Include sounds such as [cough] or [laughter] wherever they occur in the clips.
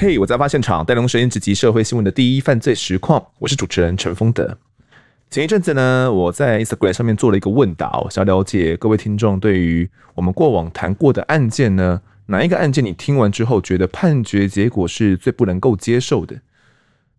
嘿我在发现场带您声音直击社会新闻的第一犯罪实况，我是主持人陈丰德。前一阵子呢，我在 Instagram 上面做了一个问答，我想了解各位听众对于我们过往谈过的案件呢，哪一个案件你听完之后觉得判决结果是最不能够接受的？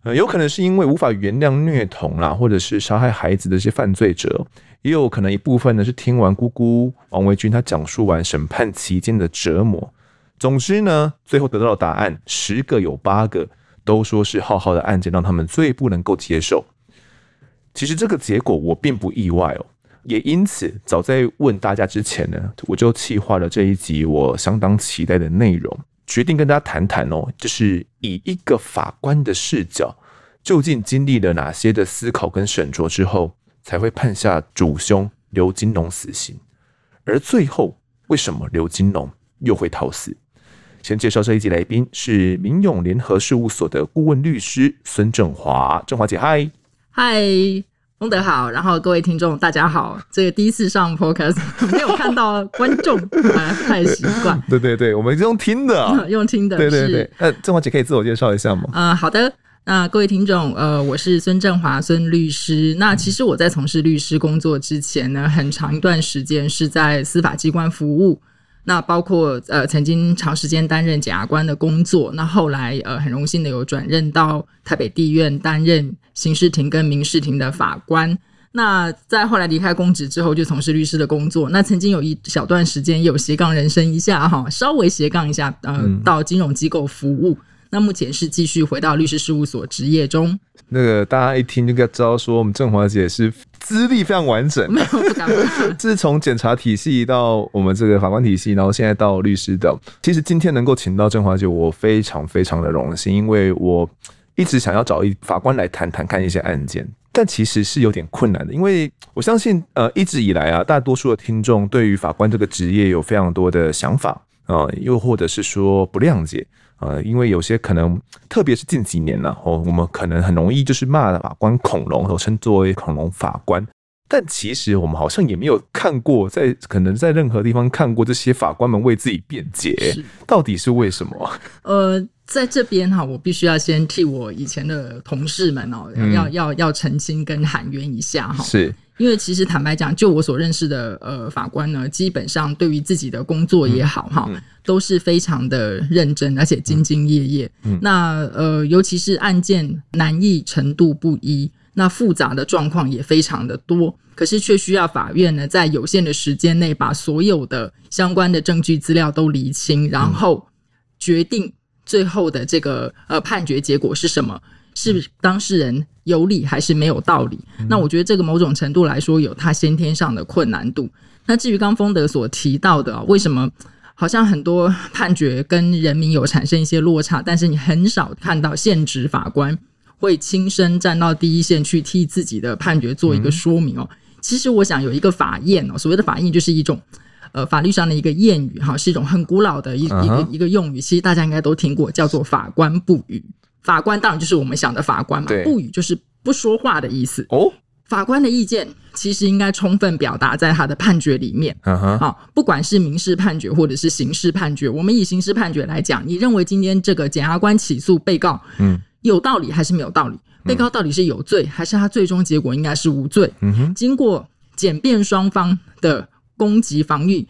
呃，有可能是因为无法原谅虐童啦，或者是杀害孩子的一些犯罪者，也有可能一部分呢是听完姑姑王维君他讲述完审判期间的折磨。总之呢，最后得到的答案，十个有八个都说是浩浩的案件让他们最不能够接受。其实这个结果我并不意外哦，也因此早在问大家之前呢，我就企划了这一集我相当期待的内容，决定跟大家谈谈哦，就是以一个法官的视角，究竟经历了哪些的思考跟审酌之后，才会判下主凶刘金龙死刑，而最后为什么刘金龙又会逃死？先介绍这一集来宾是民永联合事务所的顾问律师孙正华，正华姐嗨，嗨，丰德好，然后各位听众大家好，这个第一次上 podcast [laughs] 没有看到观众啊，太习惯，[laughs] 对对对，我们用听的、啊，[laughs] 用听的，对对对，那正华姐可以自我介绍一下吗？啊、呃，好的，那各位听众，呃，我是孙振华，孙律师。那其实我在从事律师工作之前呢，很长一段时间是在司法机关服务。那包括呃，曾经长时间担任检察官的工作，那后来呃，很荣幸的有转任到台北地院担任刑事庭跟民事庭的法官。那在后来离开公职之后，就从事律师的工作。那曾经有一小段时间有斜杠人生一下哈，稍微斜杠一下，呃，到金融机构服务。嗯那目前是继续回到律师事务所执业中。那个大家一听就知道，说我们正华姐是资历非常完整，没有不敢不敢。[laughs] 是从检察体系到我们这个法官体系，然后现在到律师的。其实今天能够请到正华姐，我非常非常的荣幸，因为我一直想要找一法官来谈谈看一些案件，但其实是有点困难的，因为我相信呃一直以来啊，大多数的听众对于法官这个职业有非常多的想法啊、呃，又或者是说不谅解。呃，因为有些可能，特别是近几年呢哦，我们可能很容易就是骂法官恐龙，或称作为恐龙法官。但其实我们好像也没有看过，在可能在任何地方看过这些法官们为自己辩解，到底是为什么？[laughs] 呃，在这边哈，我必须要先替我以前的同事们哦，嗯、要要要澄清跟喊冤一下哈。是。因为其实坦白讲，就我所认识的呃法官呢，基本上对于自己的工作也好哈，都是非常的认真，而且兢兢业业。嗯嗯、那呃，尤其是案件难易程度不一，那复杂的状况也非常的多，可是却需要法院呢在有限的时间内把所有的相关的证据资料都厘清，然后决定最后的这个呃判决结果是什么。是当事人有理还是没有道理？嗯、那我觉得这个某种程度来说有他先天上的困难度。那至于刚丰德所提到的，为什么好像很多判决跟人民有产生一些落差，但是你很少看到现职法官会亲身站到第一线去替自己的判决做一个说明哦。嗯、其实我想有一个法谚哦，所谓的法谚就是一种呃法律上的一个谚语哈，是一种很古老的一一个、uh huh. 一个用语，其实大家应该都听过，叫做法官不语。法官当然就是我们想的法官嘛，对不语就是不说话的意思。哦，法官的意见其实应该充分表达在他的判决里面。嗯哼，好，不管是民事判决或者是刑事判决，我们以刑事判决来讲，你认为今天这个检察官起诉被告，嗯，有道理还是没有道理？被告到底是有罪还是他最终结果应该是无罪？嗯哼，经过检辩双方的攻击防御。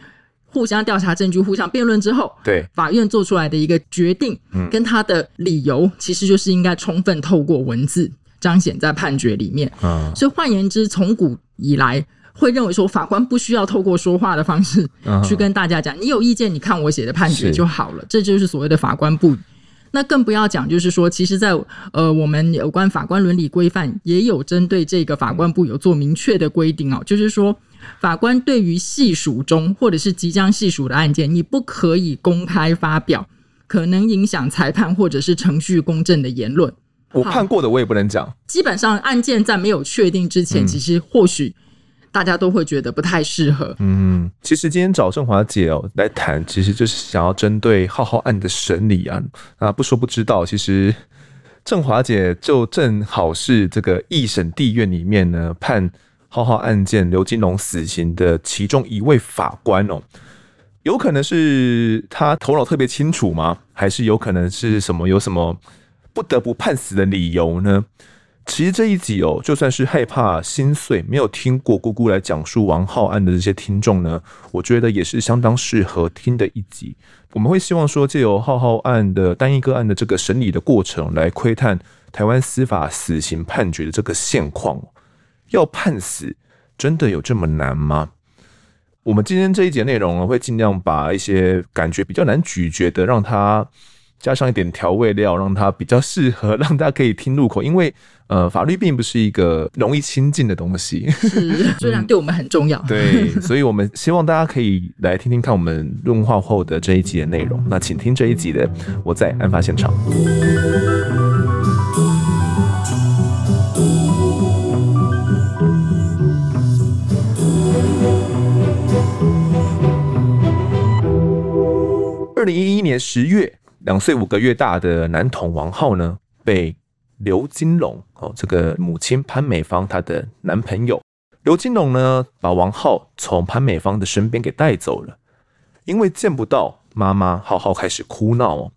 互相调查证据，互相辩论之后，对法院做出来的一个决定，跟他的理由，其实就是应该充分透过文字彰显在判决里面。嗯，所以换言之，从古以来会认为说，法官不需要透过说话的方式去跟大家讲，你有意见，你看我写的判决就好了。这就是所谓的法官不语。那更不要讲，就是说，其实在，在呃，我们有关法官伦理规范也有针对这个法官部有做明确的规定哦，就是说，法官对于细数中或者是即将细数的案件，你不可以公开发表可能影响裁判或者是程序公正的言论。我判过的，我也不能讲。基本上，案件在没有确定之前，其实或许。大家都会觉得不太适合。嗯，其实今天找正华姐哦来谈，其实就是想要针对浩浩案的审理啊。啊，不说不知道，其实正华姐就正好是这个一审地院里面呢判浩浩案件刘金龙死刑的其中一位法官哦。有可能是他头脑特别清楚吗？还是有可能是什么？有什么不得不判死的理由呢？其实这一集哦，就算是害怕心碎、没有听过姑姑来讲述王浩案的这些听众呢，我觉得也是相当适合听的一集。我们会希望说，借由浩浩案的单一个案的这个审理的过程，来窥探台湾司法死刑判决的这个现况。要判死，真的有这么难吗？我们今天这一节内容呢，会尽量把一些感觉比较难咀嚼的，让它加上一点调味料，让它比较适合，让大家可以听入口。因为呃，法律并不是一个容易亲近的东西，是 [laughs] 虽然对我们很重要。嗯、对，所以我们希望大家可以来听听看我们论化后的这一集的内容。那请听这一集的我在案发现场。二零一一年十月，两岁五个月大的男童王浩呢，被刘金龙哦，这个母亲潘美芳她的男朋友刘金龙呢，把王浩从潘美芳的身边给带走了。因为见不到妈妈，浩浩开始哭闹哦。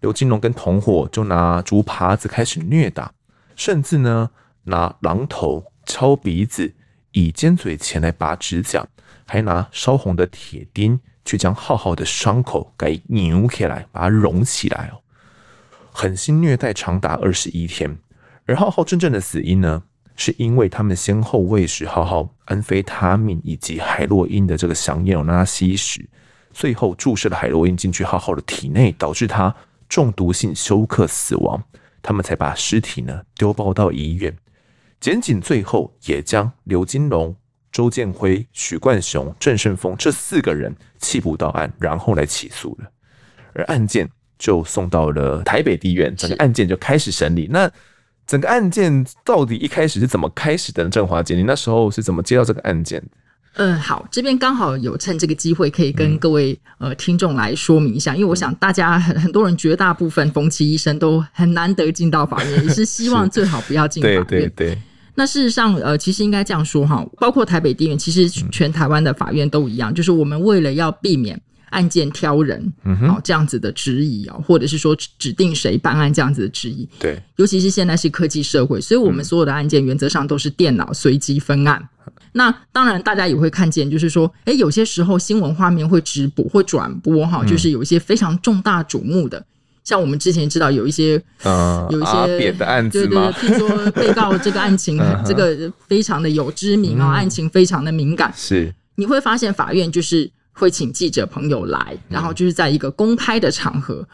刘金龙跟同伙就拿竹耙子开始虐打，甚至呢拿榔头敲鼻子，以尖嘴钳来拔指甲，还拿烧红的铁钉去将浩浩的伤口给扭起来，把它融起来哦。狠心虐待长达二十一天，而浩浩真正的死因呢，是因为他们先后喂食浩浩安非他命以及海洛因的这个香烟，让他吸食，最后注射了海洛因进去浩浩的体内，导致他中毒性休克死亡。他们才把尸体呢丢包到医院。检警最后也将刘金龙、周建辉、许冠雄、郑胜峰这四个人弃捕到案，然后来起诉了，而案件。就送到了台北地院，整个案件就开始审理。那整个案件到底一开始是怎么开始的呢？正华姐，你那时候是怎么接到这个案件？嗯，好，这边刚好有趁这个机会可以跟各位、嗯、呃听众来说明一下，因为我想大家很很多人绝大部分冯其医生都很难得进到法院，[laughs] 也是希望最好不要进法院。对对对。那事实上，呃，其实应该这样说哈，包括台北地院，其实全台湾的法院都一样，嗯、就是我们为了要避免。案件挑人，嗯哼，这样子的质疑啊，或者是说指定谁办案这样子的质疑，对，尤其是现在是科技社会，所以我们所有的案件原则上都是电脑随机分案。嗯、那当然，大家也会看见，就是说，哎，有些时候新闻画面会直播、会转播，哈，就是有一些非常重大瞩目的，嗯、像我们之前知道有一些，呃、有一些别的案子，对对对，听说被告这个案情，[laughs] 这个非常的有知名啊，嗯、案情非常的敏感，是，你会发现法院就是。会请记者朋友来，然后就是在一个公开的场合，嗯、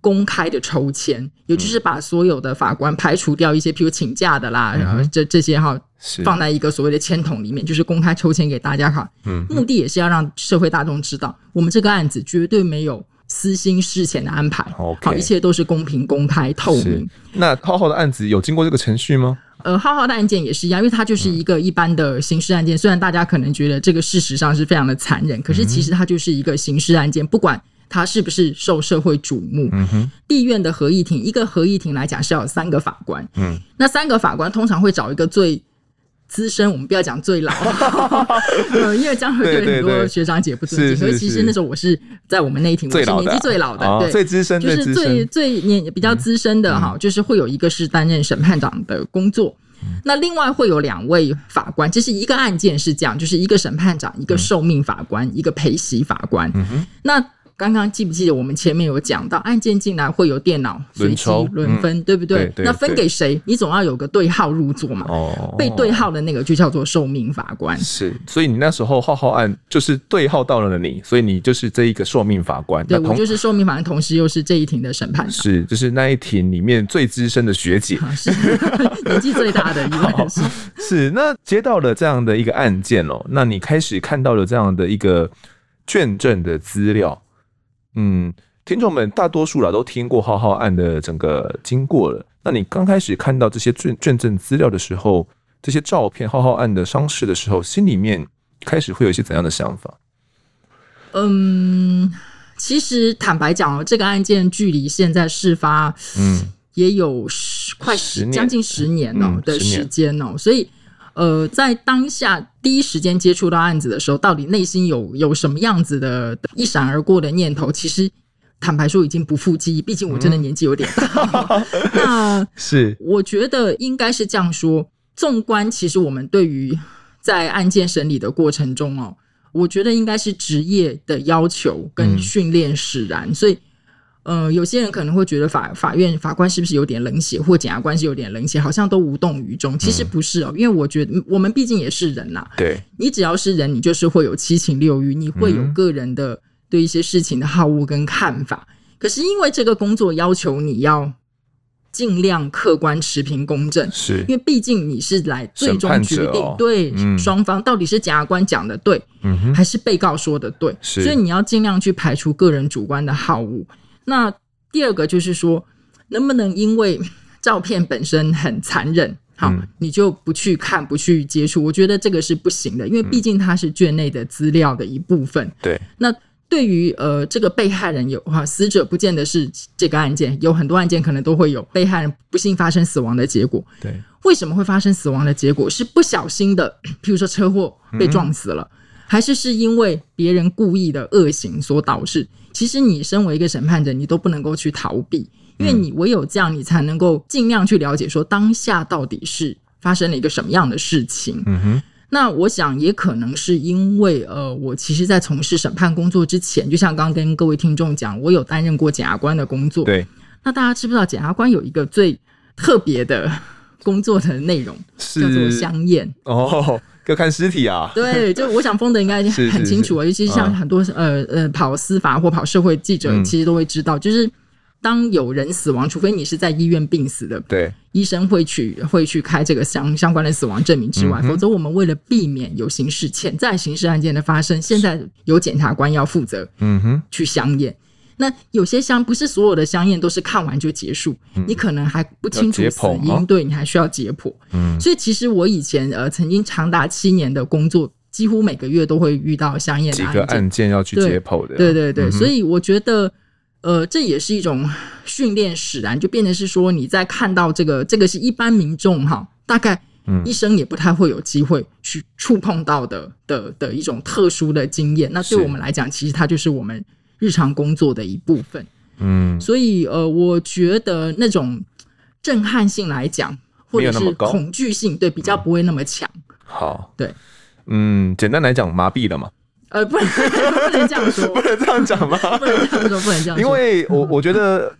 公开的抽签，也就是把所有的法官排除掉一些，譬如请假的啦，嗯、然后这这些哈，放在一个所谓的签筒里面，就是公开抽签给大家看。嗯，目的也是要让社会大众知道，我们这个案子绝对没有私心事前的安排，好一切都是公平、公开、透明。那浩浩的案子有经过这个程序吗？呃，浩浩的案件也是一样，因为它就是一个一般的刑事案件。嗯、虽然大家可能觉得这个事实上是非常的残忍，可是其实它就是一个刑事案件，不管它是不是受社会瞩目。嗯哼，地院的合议庭，一个合议庭来讲是要有三个法官。嗯，那三个法官通常会找一个最资深，我们不要讲最老，[laughs] 呃，因为这样会对很多学长姐不尊敬。所以其实那时候我是在我们那一庭，我是年纪最老的，对，最资深，就是最最年比较资深的哈，就是会有一个是担任审判长的工作。那另外会有两位法官，这是一个案件是这样，就是一个审判长，一个受命法官，一个陪席法官。那。刚刚记不记得我们前面有讲到，案件进来会有电脑随机轮分，对不对？那分给谁？你总要有个对号入座嘛。哦，被对号的那个就叫做受命法官。是，所以你那时候浩浩案就是对号到了你，所以你就是这一个受命法官。对，我就是受命法官，同时又是这一庭的审判。是，就是那一庭里面最资深的学姐，是 [laughs] 年纪最大的 [laughs] 一位。是，是。那接到了这样的一个案件哦，那你开始看到了这样的一个卷证的资料。嗯，听众们大多数啦都听过浩浩案的整个经过了。那你刚开始看到这些卷卷证资料的时候，这些照片浩浩案的伤势的时候，心里面开始会有一些怎样的想法？嗯，其实坦白讲哦，这个案件距离现在事发，嗯，也有十快十将近十年了的时间哦，所以。呃，在当下第一时间接触到案子的时候，到底内心有有什么样子的一闪而过的念头？其实坦白说，已经不复记忆。毕竟我真的年纪有点大。嗯、[laughs] 那是我觉得应该是这样说。纵观，其实我们对于在案件审理的过程中哦，我觉得应该是职业的要求跟训练使然，嗯、所以。呃，有些人可能会觉得法法院法官是不是有点冷血，或检察官是有点冷血，好像都无动于衷。其实不是哦，嗯、因为我觉得我们毕竟也是人呐、啊。对，你只要是人，你就是会有七情六欲，你会有个人的对一些事情的好恶跟看法。嗯、可是因为这个工作要求你要尽量客观、持平、公正，是因为毕竟你是来最终决定、哦、对双、嗯、方到底是检察官讲的对，嗯、还是被告说的对，所以你要尽量去排除个人主观的好恶。那第二个就是说，能不能因为照片本身很残忍，好，嗯、你就不去看、不去接触？我觉得这个是不行的，因为毕竟它是卷内的资料的一部分。对。那对于呃这个被害人有哈，死者不见得是这个案件，有很多案件可能都会有被害人不幸发生死亡的结果。对。为什么会发生死亡的结果？是不小心的，譬如说车祸被撞死了。嗯还是是因为别人故意的恶行所导致。其实你身为一个审判者，你都不能够去逃避，因为你唯有这样，你才能够尽量去了解说当下到底是发生了一个什么样的事情。嗯哼。那我想也可能是因为，呃，我其实，在从事审判工作之前，就像刚刚跟各位听众讲，我有担任过检察官的工作。对。那大家知不知道，检察官有一个最特别的工作的内容，是叫做香艳哦。要看尸体啊！对，就我想，封的应该 [laughs] 很清楚啊。尤其是像很多呃呃跑司法或跑社会记者，其实都会知道，嗯、就是当有人死亡，除非你是在医院病死的，对，医生会去会去开这个相相关的死亡证明之外，嗯、否则我们为了避免有刑事潜在刑事案件的发生，现在有检察官要负责，嗯哼，去相验。那有些香不是所有的香艳都是看完就结束，嗯、你可能还不清楚死因，哦、对，你还需要解剖。嗯，所以其实我以前呃曾经长达七年的工作，几乎每个月都会遇到相验的案件，几个案件要去解剖的。对对对，嗯、所以我觉得呃这也是一种训练使然，就变成是说你在看到这个这个是一般民众哈，大概一生也不太会有机会去触碰到的的的一种特殊的经验。那对我们来讲，其实它就是我们。日常工作的一部分，嗯，所以呃，我觉得那种震撼性来讲，或者是恐惧性，对，比较不会那么强。好，对，嗯，简单来讲，麻痹了嘛？呃，不能 [laughs] 不能这样说，[laughs] 不能这样讲吗？不能这样说，不能这样说。因为我我觉得，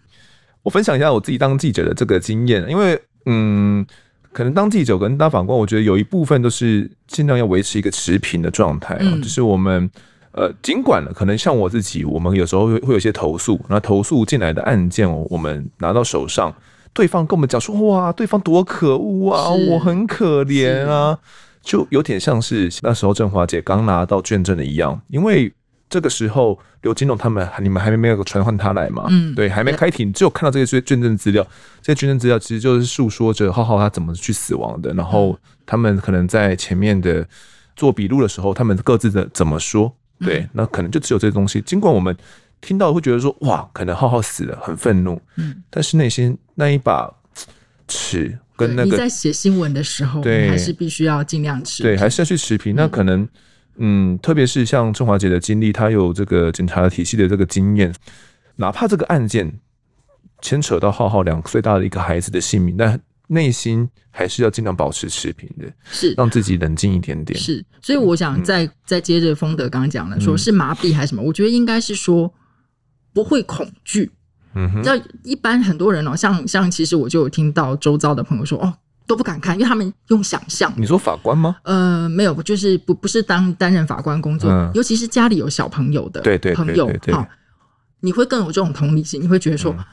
我分享一下我自己当记者的这个经验，因为嗯，可能当记者跟当法官，我觉得有一部分都是尽量要维持一个持平的状态啊，就是我们。呃，尽管了，可能像我自己，我们有时候会会有些投诉，那投诉进来的案件，我们拿到手上，对方跟我们讲说，哇，对方多可恶啊，我很可怜啊，就有点像是那时候振华姐刚拿到卷证的一样，因为这个时候刘金龙他们，你们还没没有传唤他来嘛，嗯，对，还没开庭，只有看到这些卷证资料，这些卷证资料其实就是诉说着浩浩他怎么去死亡的，然后他们可能在前面的做笔录的时候，他们各自的怎么说。对，那可能就只有这些东西。尽管我们听到会觉得说，哇，可能浩浩死了，很愤怒。嗯，但是内心那一把尺跟那个，你在写新闻的时候，对，还是必须要尽量持平。对，还是要去持平。那可能，嗯，特别是像郑华姐的经历，她有这个警察体系的这个经验，哪怕这个案件牵扯到浩浩两岁大的一个孩子的性命，但。内心还是要尽量保持持平的，是让自己冷静一点点。是，所以我想再、嗯、再接着丰德刚刚讲的，说是麻痹还是什么？嗯、我觉得应该是说不会恐惧。嗯哼，那一般很多人哦，像像其实我就有听到周遭的朋友说，哦，都不敢看，因为他们用想象。你说法官吗？呃，没有，就是不不是当担任法官工作，嗯、尤其是家里有小朋友的，对对朋友哈，你会更有这种同理心，你会觉得说。嗯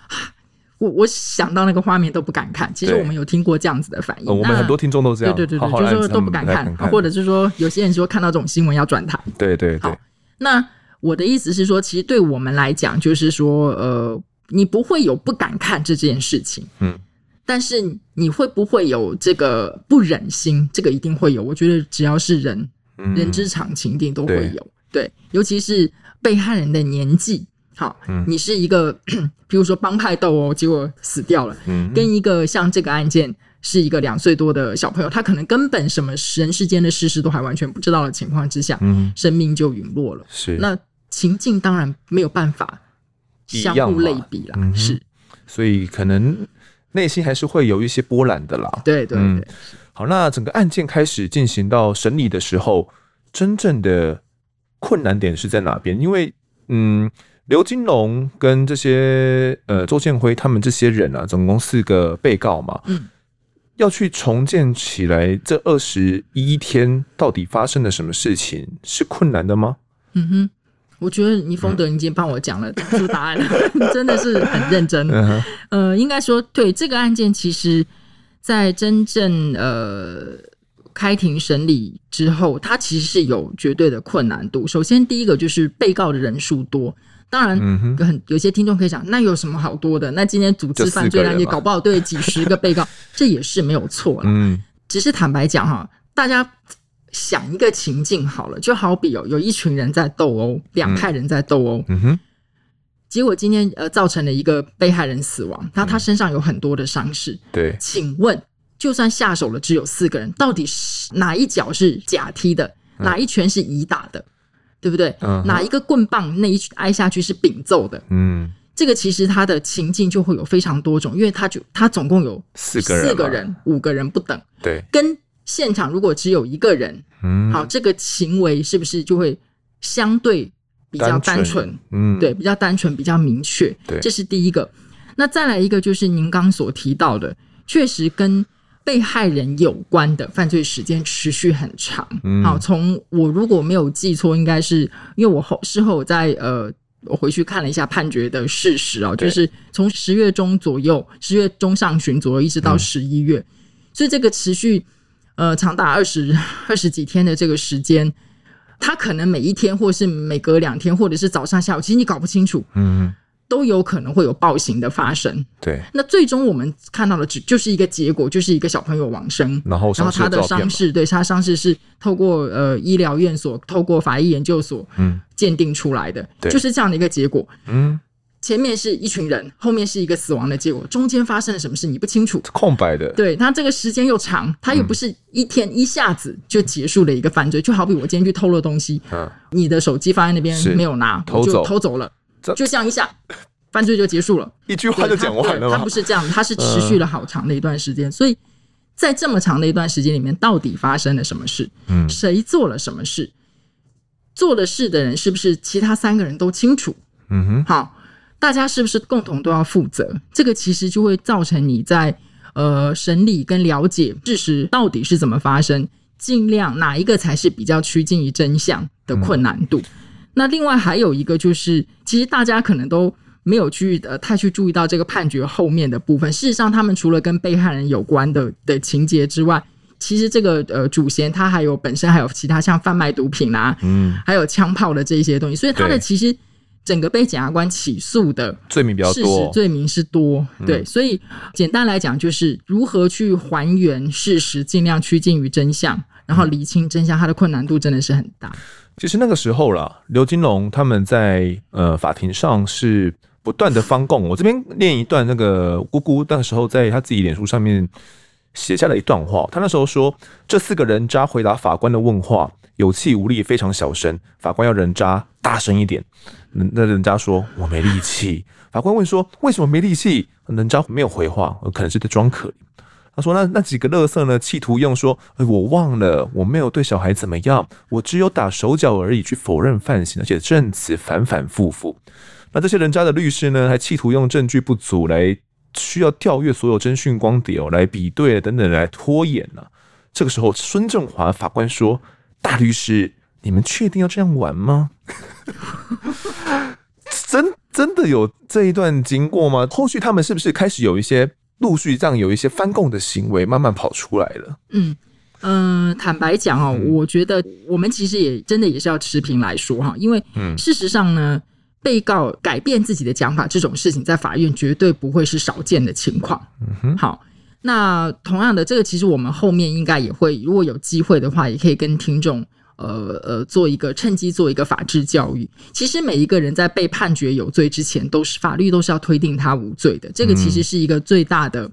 我我想到那个画面都不敢看，其实我们有听过这样子的反应。那我们很多听众都这样，对对对对，就是说都不敢看，或者是说有些人说看到这种新闻要转台。对对对。好，那我的意思是说，其实对我们来讲，就是说，呃，你不会有不敢看这件事情，嗯，但是你会不会有这个不忍心？这个一定会有。我觉得只要是人，嗯、人之常情，一定都会有。对，对，尤其是被害人的年纪。好，你是一个，[clears throat] 比如说帮派斗殴，结果死掉了，嗯、跟一个像这个案件是一个两岁多的小朋友，他可能根本什么人世间的事实都还完全不知道的情况之下，嗯，生命就陨落了。是，那情境当然没有办法相互类比了。嗯、是，所以可能内心还是会有一些波澜的啦。对对对、嗯。好，那整个案件开始进行到审理的时候，真正的困难点是在哪边？因为，嗯。刘金龙跟这些呃周建辉他们这些人啊，总共四个被告嘛，嗯，要去重建起来这二十一天到底发生了什么事情是困难的吗？嗯哼，我觉得倪丰德已经帮我讲了 [laughs] 出答案了，嗯、[laughs] 真的是很认真。嗯、呃，应该说对这个案件，其实在真正呃开庭审理之后，它其实是有绝对的困难度。首先，第一个就是被告的人数多。当然，很有些听众可以讲，那有什么好多的？那今天组织犯罪案件搞不好 [laughs] 对几十个被告，这也是没有错了。嗯，只是坦白讲哈，大家想一个情境好了，就好比有有一群人在斗殴，两派人在斗殴，嗯哼，结果今天呃造成了一个被害人死亡，那他身上有很多的伤势。对，请问，就算下手了只有四个人，到底是哪一脚是假踢的，哪一拳是乙打的？对不对？Uh. 哪一个棍棒那一挨下去是丙揍的？嗯，这个其实它的情境就会有非常多种，因为他就他总共有四个人，四个人，五个人不等。对，跟现场如果只有一个人，嗯，好，这个行为是不是就会相对比较单纯？嗯，对，比较单纯，比较明确。对，这是第一个。那再来一个就是您刚所提到的，确实跟。被害人有关的犯罪时间持续很长，嗯、好，从我如果没有记错，应该是因为我后事后在呃，我回去看了一下判决的事实啊，就是从十月中左右，十月中上旬左右一直到十一月，嗯、所以这个持续呃长达二十 [laughs] 二十几天的这个时间，他可能每一天，或是每隔两天，或者是早上下午，其实你搞不清楚，嗯。都有可能会有暴行的发生。对，那最终我们看到的只就是一个结果，就是一个小朋友往生，然后，然后他的伤势，对，他伤势是透过呃医疗院所、透过法医研究所嗯。鉴定出来的，嗯、就是这样的一个结果。嗯，前面是一群人，后面是一个死亡的结果，中间发生了什么事你不清楚，空白的。对，他这个时间又长，他又不是一天一下子就结束了一个犯罪，嗯、就好比我今天去偷了东西，嗯，你的手机放在那边没有拿，偷走。偷走了。就这样一下，犯罪就结束了，一句话就讲完了吗？他不是这样，他是持续了好长的一段时间。呃、所以在这么长的一段时间里面，到底发生了什么事？嗯，谁做了什么事？做了事的人是不是其他三个人都清楚？嗯哼，好，大家是不是共同都要负责？这个其实就会造成你在呃审理跟了解事实到底是怎么发生，尽量哪一个才是比较趋近于真相的困难度。嗯那另外还有一个就是，其实大家可能都没有去呃太去注意到这个判决后面的部分。事实上，他们除了跟被害人有关的的情节之外，其实这个呃主嫌他还有本身还有其他像贩卖毒品啊，嗯，还有枪炮的这一些东西。所以他的其实整个被检察官起诉的罪名比较多，罪名是多。对，所以简单来讲就是如何去还原事实，尽量趋近于真相，然后厘清真相，它的困难度真的是很大。其实那个时候啦，刘金龙他们在呃法庭上是不断的翻供。我这边念一段，那个姑姑那时候在他自己脸书上面写下了一段话。他那时候说，这四个人渣回答法官的问话，有气无力，非常小声。法官要人渣大声一点。那人渣说：“我没力气。”法官问说：“为什么没力气？”人渣没有回话，可能是在装可怜。说：“那那几个垃圾呢？企图用说，哎，我忘了，我没有对小孩怎么样，我只有打手脚而已，去否认犯行，而且证词反反复复。那这些人渣的律师呢，还企图用证据不足来需要调阅所有侦讯光碟哦，来比对等等来拖延呢、啊。这个时候，孙正华法官说：‘大律师，你们确定要这样玩吗？’ [laughs] 真真的有这一段经过吗？后续他们是不是开始有一些？”陆续这样有一些翻供的行为慢慢跑出来了。嗯嗯、呃，坦白讲哦，嗯、我觉得我们其实也真的也是要持平来说哈，因为事实上呢，被告改变自己的讲法这种事情，在法院绝对不会是少见的情况。嗯哼，好，那同样的，这个其实我们后面应该也会，如果有机会的话，也可以跟听众。呃呃，做一个趁机做一个法治教育。其实每一个人在被判决有罪之前，都是法律都是要推定他无罪的。这个其实是一个最大的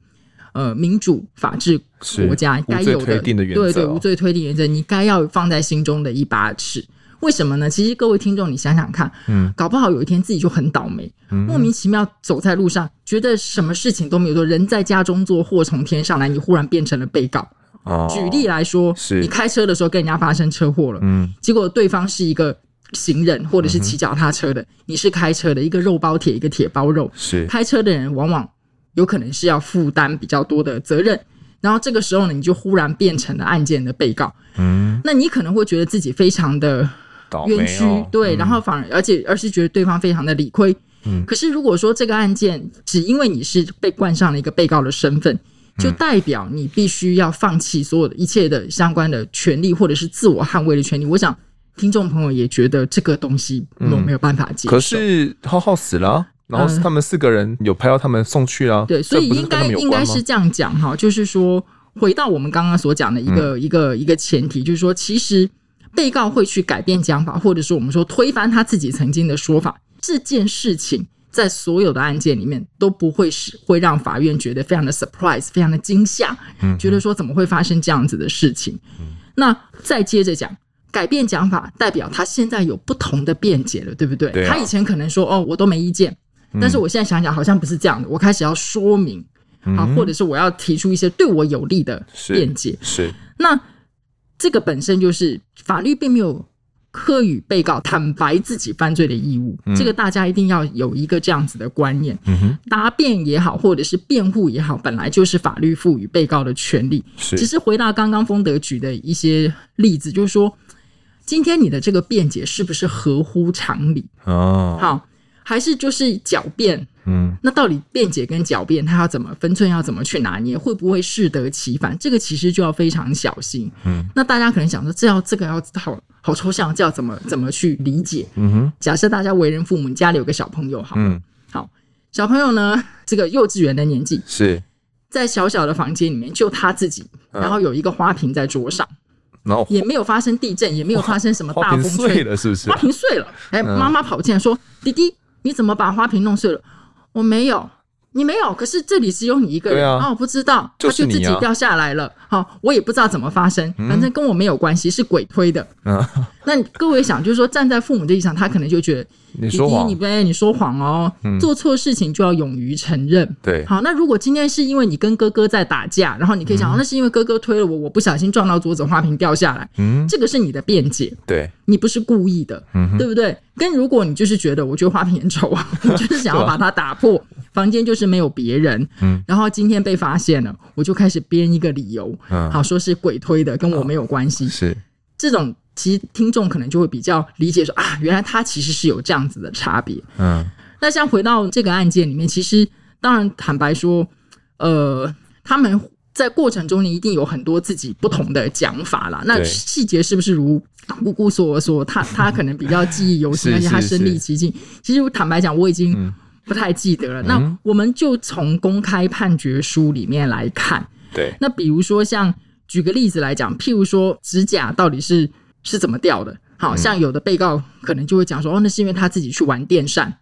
呃民主法治国家该有的对对无罪推定原则，你该要放在心中的一把尺。为什么呢？其实各位听众，你想想看，嗯，搞不好有一天自己就很倒霉，嗯、莫名其妙走在路上，觉得什么事情都没有做，人在家中坐，祸从天上来，你忽然变成了被告。哦、举例来说，是。你开车的时候跟人家发生车祸了，嗯，结果对方是一个行人或者是骑脚踏车的，嗯、你是开车的，一个肉包铁，一个铁包肉，是。开车的人往往有可能是要负担比较多的责任，然后这个时候呢，你就忽然变成了案件的被告，嗯，那你可能会觉得自己非常的。冤屈、哦、对，嗯、然后反而而且而是觉得对方非常的理亏。嗯，可是如果说这个案件只因为你是被冠上了一个被告的身份，就代表你必须要放弃所有的一切的相关的权利或者是自我捍卫的权利。我想听众朋友也觉得这个东西我没有办法接受。嗯、可是浩浩死了，然后他们四个人有拍到他们送去了，对，所以应该应该是这样讲哈，就是说回到我们刚刚所讲的一个、嗯、一个一个前提，就是说其实。被告会去改变讲法，或者说我们说推翻他自己曾经的说法，这件事情在所有的案件里面都不会是会让法院觉得非常的 surprise，非常的惊吓，觉得说怎么会发生这样子的事情？嗯、那再接着讲，改变讲法代表他现在有不同的辩解了，对不对？对啊、他以前可能说哦，我都没意见，但是我现在想想好像不是这样的，我开始要说明啊，嗯、或者是我要提出一些对我有利的辩解，是，是那。这个本身就是法律并没有课予被告坦白自己犯罪的义务，嗯、这个大家一定要有一个这样子的观念。嗯、答辩也好，或者是辩护也好，本来就是法律赋予被告的权利。是其实回到刚刚丰德举的一些例子，就是说，今天你的这个辩解是不是合乎常理？哦，好，还是就是狡辩？嗯，那到底辩解跟狡辩，他要怎么分寸，要怎么去拿捏，会不会适得其反？这个其实就要非常小心。嗯，那大家可能想说，这要这个要好好抽象，这要怎么怎么去理解？嗯哼，假设大家为人父母，你家里有个小朋友，好，嗯，好，小朋友呢，这个幼稚园的年纪是。在小小的房间里面，就他自己，然后有一个花瓶在桌上，然后也没有发生地震，也没有发生什么大风吹，花瓶碎了是不是？花瓶碎了，哎，妈妈跑进来说：“弟弟，你怎么把花瓶弄碎了？”我没有，你没有，可是这里只有你一个人啊！哦、我不知道，他就自己掉下来了。好、我也不知道怎么发生，反正跟我没有关系，是鬼推的。嗯，那各位想，就是说站在父母的立场，他可能就觉得你说谎，你不你说谎哦，嗯、做错事情就要勇于承认。对，好，那如果今天是因为你跟哥哥在打架，然后你可以想，嗯、那是因为哥哥推了我，我不小心撞到桌子，花瓶掉下来。嗯，这个是你的辩解。对，你不是故意的，嗯、对不对？跟如果你就是觉得，我觉得花瓶很丑啊，我 [laughs] 就是想要把它打破。房间就是没有别人，嗯，然后今天被发现了，我就开始编一个理由，嗯，好，说是鬼推的，跟我没有关系，是这种，其实听众可能就会比较理解说啊，原来他其实是有这样子的差别，嗯，那像回到这个案件里面，其实当然坦白说，呃，他们在过程中呢，一定有很多自己不同的讲法啦，那细节是不是如姑姑所说，他 [laughs] 他可能比较记忆犹新，而且他身历其境，其实我坦白讲，我已经。不太记得了。那我们就从公开判决书里面来看。对。那比如说，像举个例子来讲，譬如说指甲到底是是怎么掉的？好像有的被告可能就会讲说，哦，那是因为他自己去玩电扇。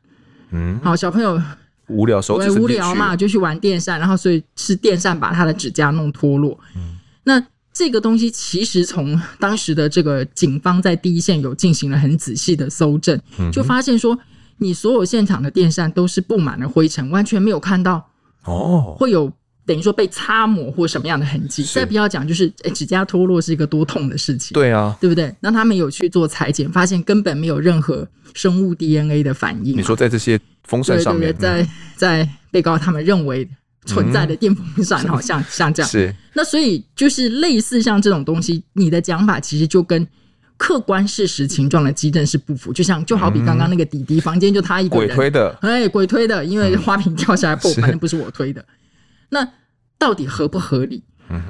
嗯。好，小朋友无聊时候无聊嘛，就去玩电扇，然后所以是电扇把他的指甲弄脱落。嗯。那这个东西其实从当时的这个警方在第一线有进行了很仔细的搜证，就发现说。你所有现场的电扇都是布满了灰尘，完全没有看到哦，会有等于说被擦抹或什么样的痕迹。再不要讲，就是诶指甲脱落是一个多痛的事情，对啊，对不对？那他们有去做裁剪，发现根本没有任何生物 DNA 的反应。你说在这些风扇上面，在在被告他们认为存在的电风扇，好像 [laughs] 像这样。是那所以就是类似像这种东西，你的讲法其实就跟。客观事实情状的基证是不符，就像就好比刚刚那个弟弟房间就他一个人，鬼推的，哎，鬼推的，因为花瓶掉下来，不，反正不是我推的。那到底合不合理？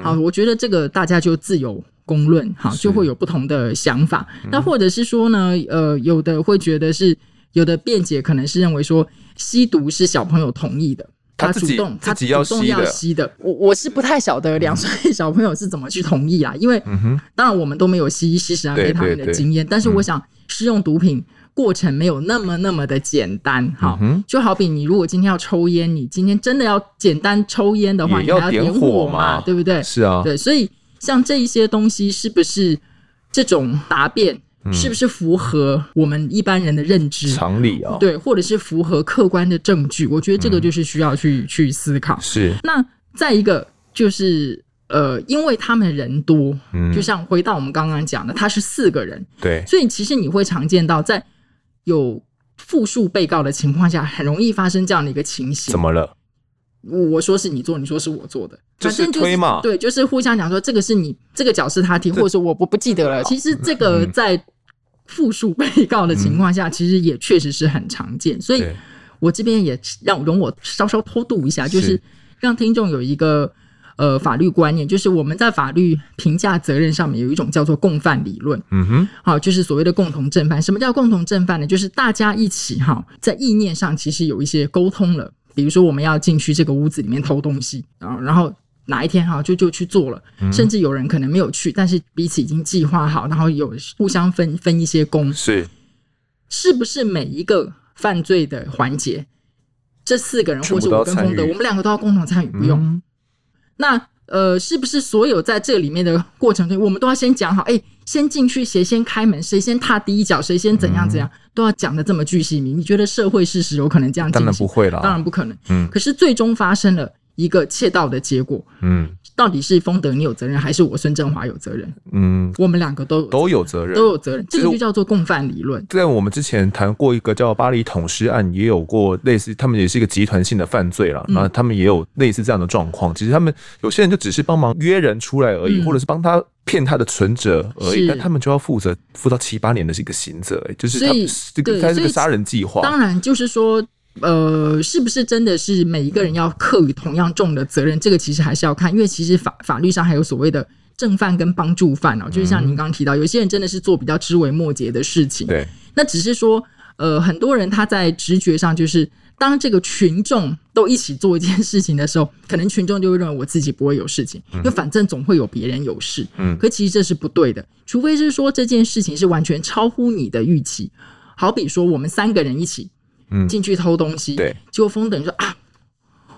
好，我觉得这个大家就自有公论，好，就会有不同的想法。那或者是说呢，呃，有的会觉得是有的辩解，可能是认为说吸毒是小朋友同意的。他主动，他主动要吸的。我我是不太晓得两岁小朋友是怎么去同意啊，因为当然我们都没有吸吸食安非他命的经验，但是我想，试用毒品过程没有那么那么的简单。好、嗯，就好比你如果今天要抽烟，你今天真的要简单抽烟的话，你还要点火嘛，对不对？是啊，对，所以像这一些东西，是不是这种答辩？是不是符合我们一般人的认知常理啊？对，或者是符合客观的证据？我觉得这个就是需要去、嗯、去思考。是。那再一个就是呃，因为他们人多，嗯，就像回到我们刚刚讲的，他是四个人，对，所以其实你会常见到在有复数被告的情况下，很容易发生这样的一个情形。怎么了？我说是你做，你说是我做的，就是推嘛。对，就是互相讲说这个是你这个脚是他踢，或者说我我不记得了。其实这个在。复述被告的情况下，其实也确实是很常见，嗯、所以我这边也让容我稍稍偷渡一下，就是让听众有一个呃法律观念，就是我们在法律评价责任上面有一种叫做共犯理论，嗯哼，好，就是所谓的共同正犯。什么叫共同正犯呢？就是大家一起哈，在意念上其实有一些沟通了，比如说我们要进去这个屋子里面偷东西啊，然后。哪一天哈就就去做了，甚至有人可能没有去，但是彼此已经计划好，然后有互相分分一些工，是是不是每一个犯罪的环节，这四个人或是我跟丰德，我们两个都要共同参与？不用。嗯、那呃，是不是所有在这里面的过程中，我们都要先讲好？哎，先进去谁先开门，谁先踏第一脚，谁先怎样怎样，嗯、都要讲的这么具细明？你觉得社会事实有可能这样进行？当然不会了，当然不可能。嗯，可是最终发生了。一个窃盗的结果，嗯，到底是丰德你有责任，还是我孙振华有责任？嗯，我们两个都都有责任，都有责任。这个就叫做共犯理论。在我们之前谈过一个叫巴黎捅尸案，也有过类似，他们也是一个集团性的犯罪了。那、嗯、他们也有类似这样的状况。其实他们有些人就只是帮忙约人出来而已，嗯、或者是帮他骗他的存折而已，但他们就要负责负到七八年的这个刑责，就是他这个他这个杀人计划。当然，就是说。呃，是不是真的是每一个人要课予同样重的责任？这个其实还是要看，因为其实法法律上还有所谓的正犯跟帮助犯哦。就是像您刚刚提到，有些人真的是做比较枝微末节的事情。对，那只是说，呃，很多人他在直觉上就是，当这个群众都一起做一件事情的时候，可能群众就会认为我自己不会有事情，因为反正总会有别人有事。嗯，可其实这是不对的，除非是说这件事情是完全超乎你的预期。好比说，我们三个人一起。嗯，进去偷东西，对，结果风等说啊，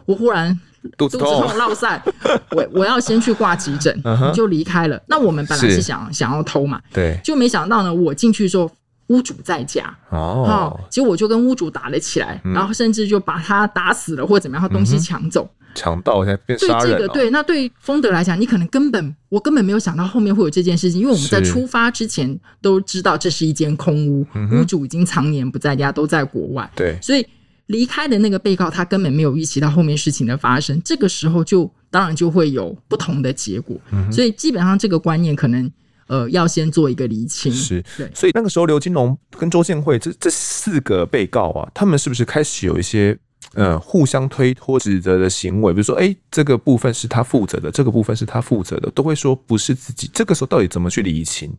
我忽然肚子痛、落塞，[laughs] 我我要先去挂急诊，你就离开了。那我们本来是。想想要偷嘛，对，就没想到呢，我进去之后，屋主在家。哦，结果我就跟屋主打了起来，然后甚至就把他打死了，或者怎么样，他东西抢走。强盗现在变杀人了。对这个，对，那对丰德来讲，你可能根本我根本没有想到后面会有这件事情，因为我们在出发之前都知道这是一间空屋，屋主已经常年不在家，都在国外。对，所以离开的那个被告他根本没有预期到后面事情的发生，这个时候就当然就会有不同的结果。所以基本上这个观念可能呃要先做一个厘清。是，对。所以那个时候刘金龙跟周建慧这这四个被告啊，他们是不是开始有一些？呃，互相推脱指责的行为，比如说，哎，这个部分是他负责的，这个部分是他负责的，都会说不是自己。这个时候到底怎么去理清？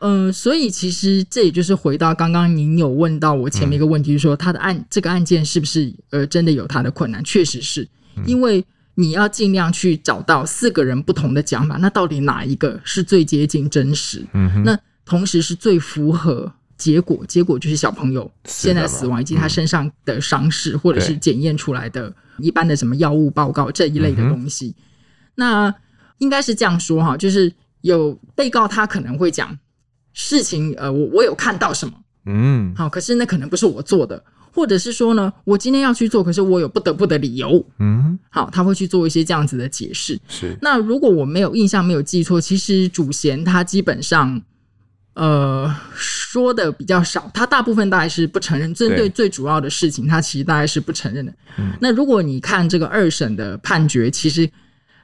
嗯、呃，所以其实这也就是回到刚刚您有问到我前面一个问题，就是说他的案这个案件是不是呃真的有他的困难？确实是，因为你要尽量去找到四个人不同的讲法，那到底哪一个是最接近真实？嗯，那同时是最符合。结果，结果就是小朋友现在死亡，以及他身上的伤势，或者是检验出来的一般的什么药物报告这一类的东西。那应该是这样说哈，就是有被告他可能会讲事情，呃，我我有看到什么，嗯，好，可是那可能不是我做的，或者是说呢，我今天要去做，可是我有不得不的理由，嗯，好，他会去做一些这样子的解释。是，那如果我没有印象，没有记错，其实主嫌他基本上。呃，说的比较少，他大部分大概是不承认。针对最主要的事情，他其实大概是不承认的。嗯，那如果你看这个二审的判决，其实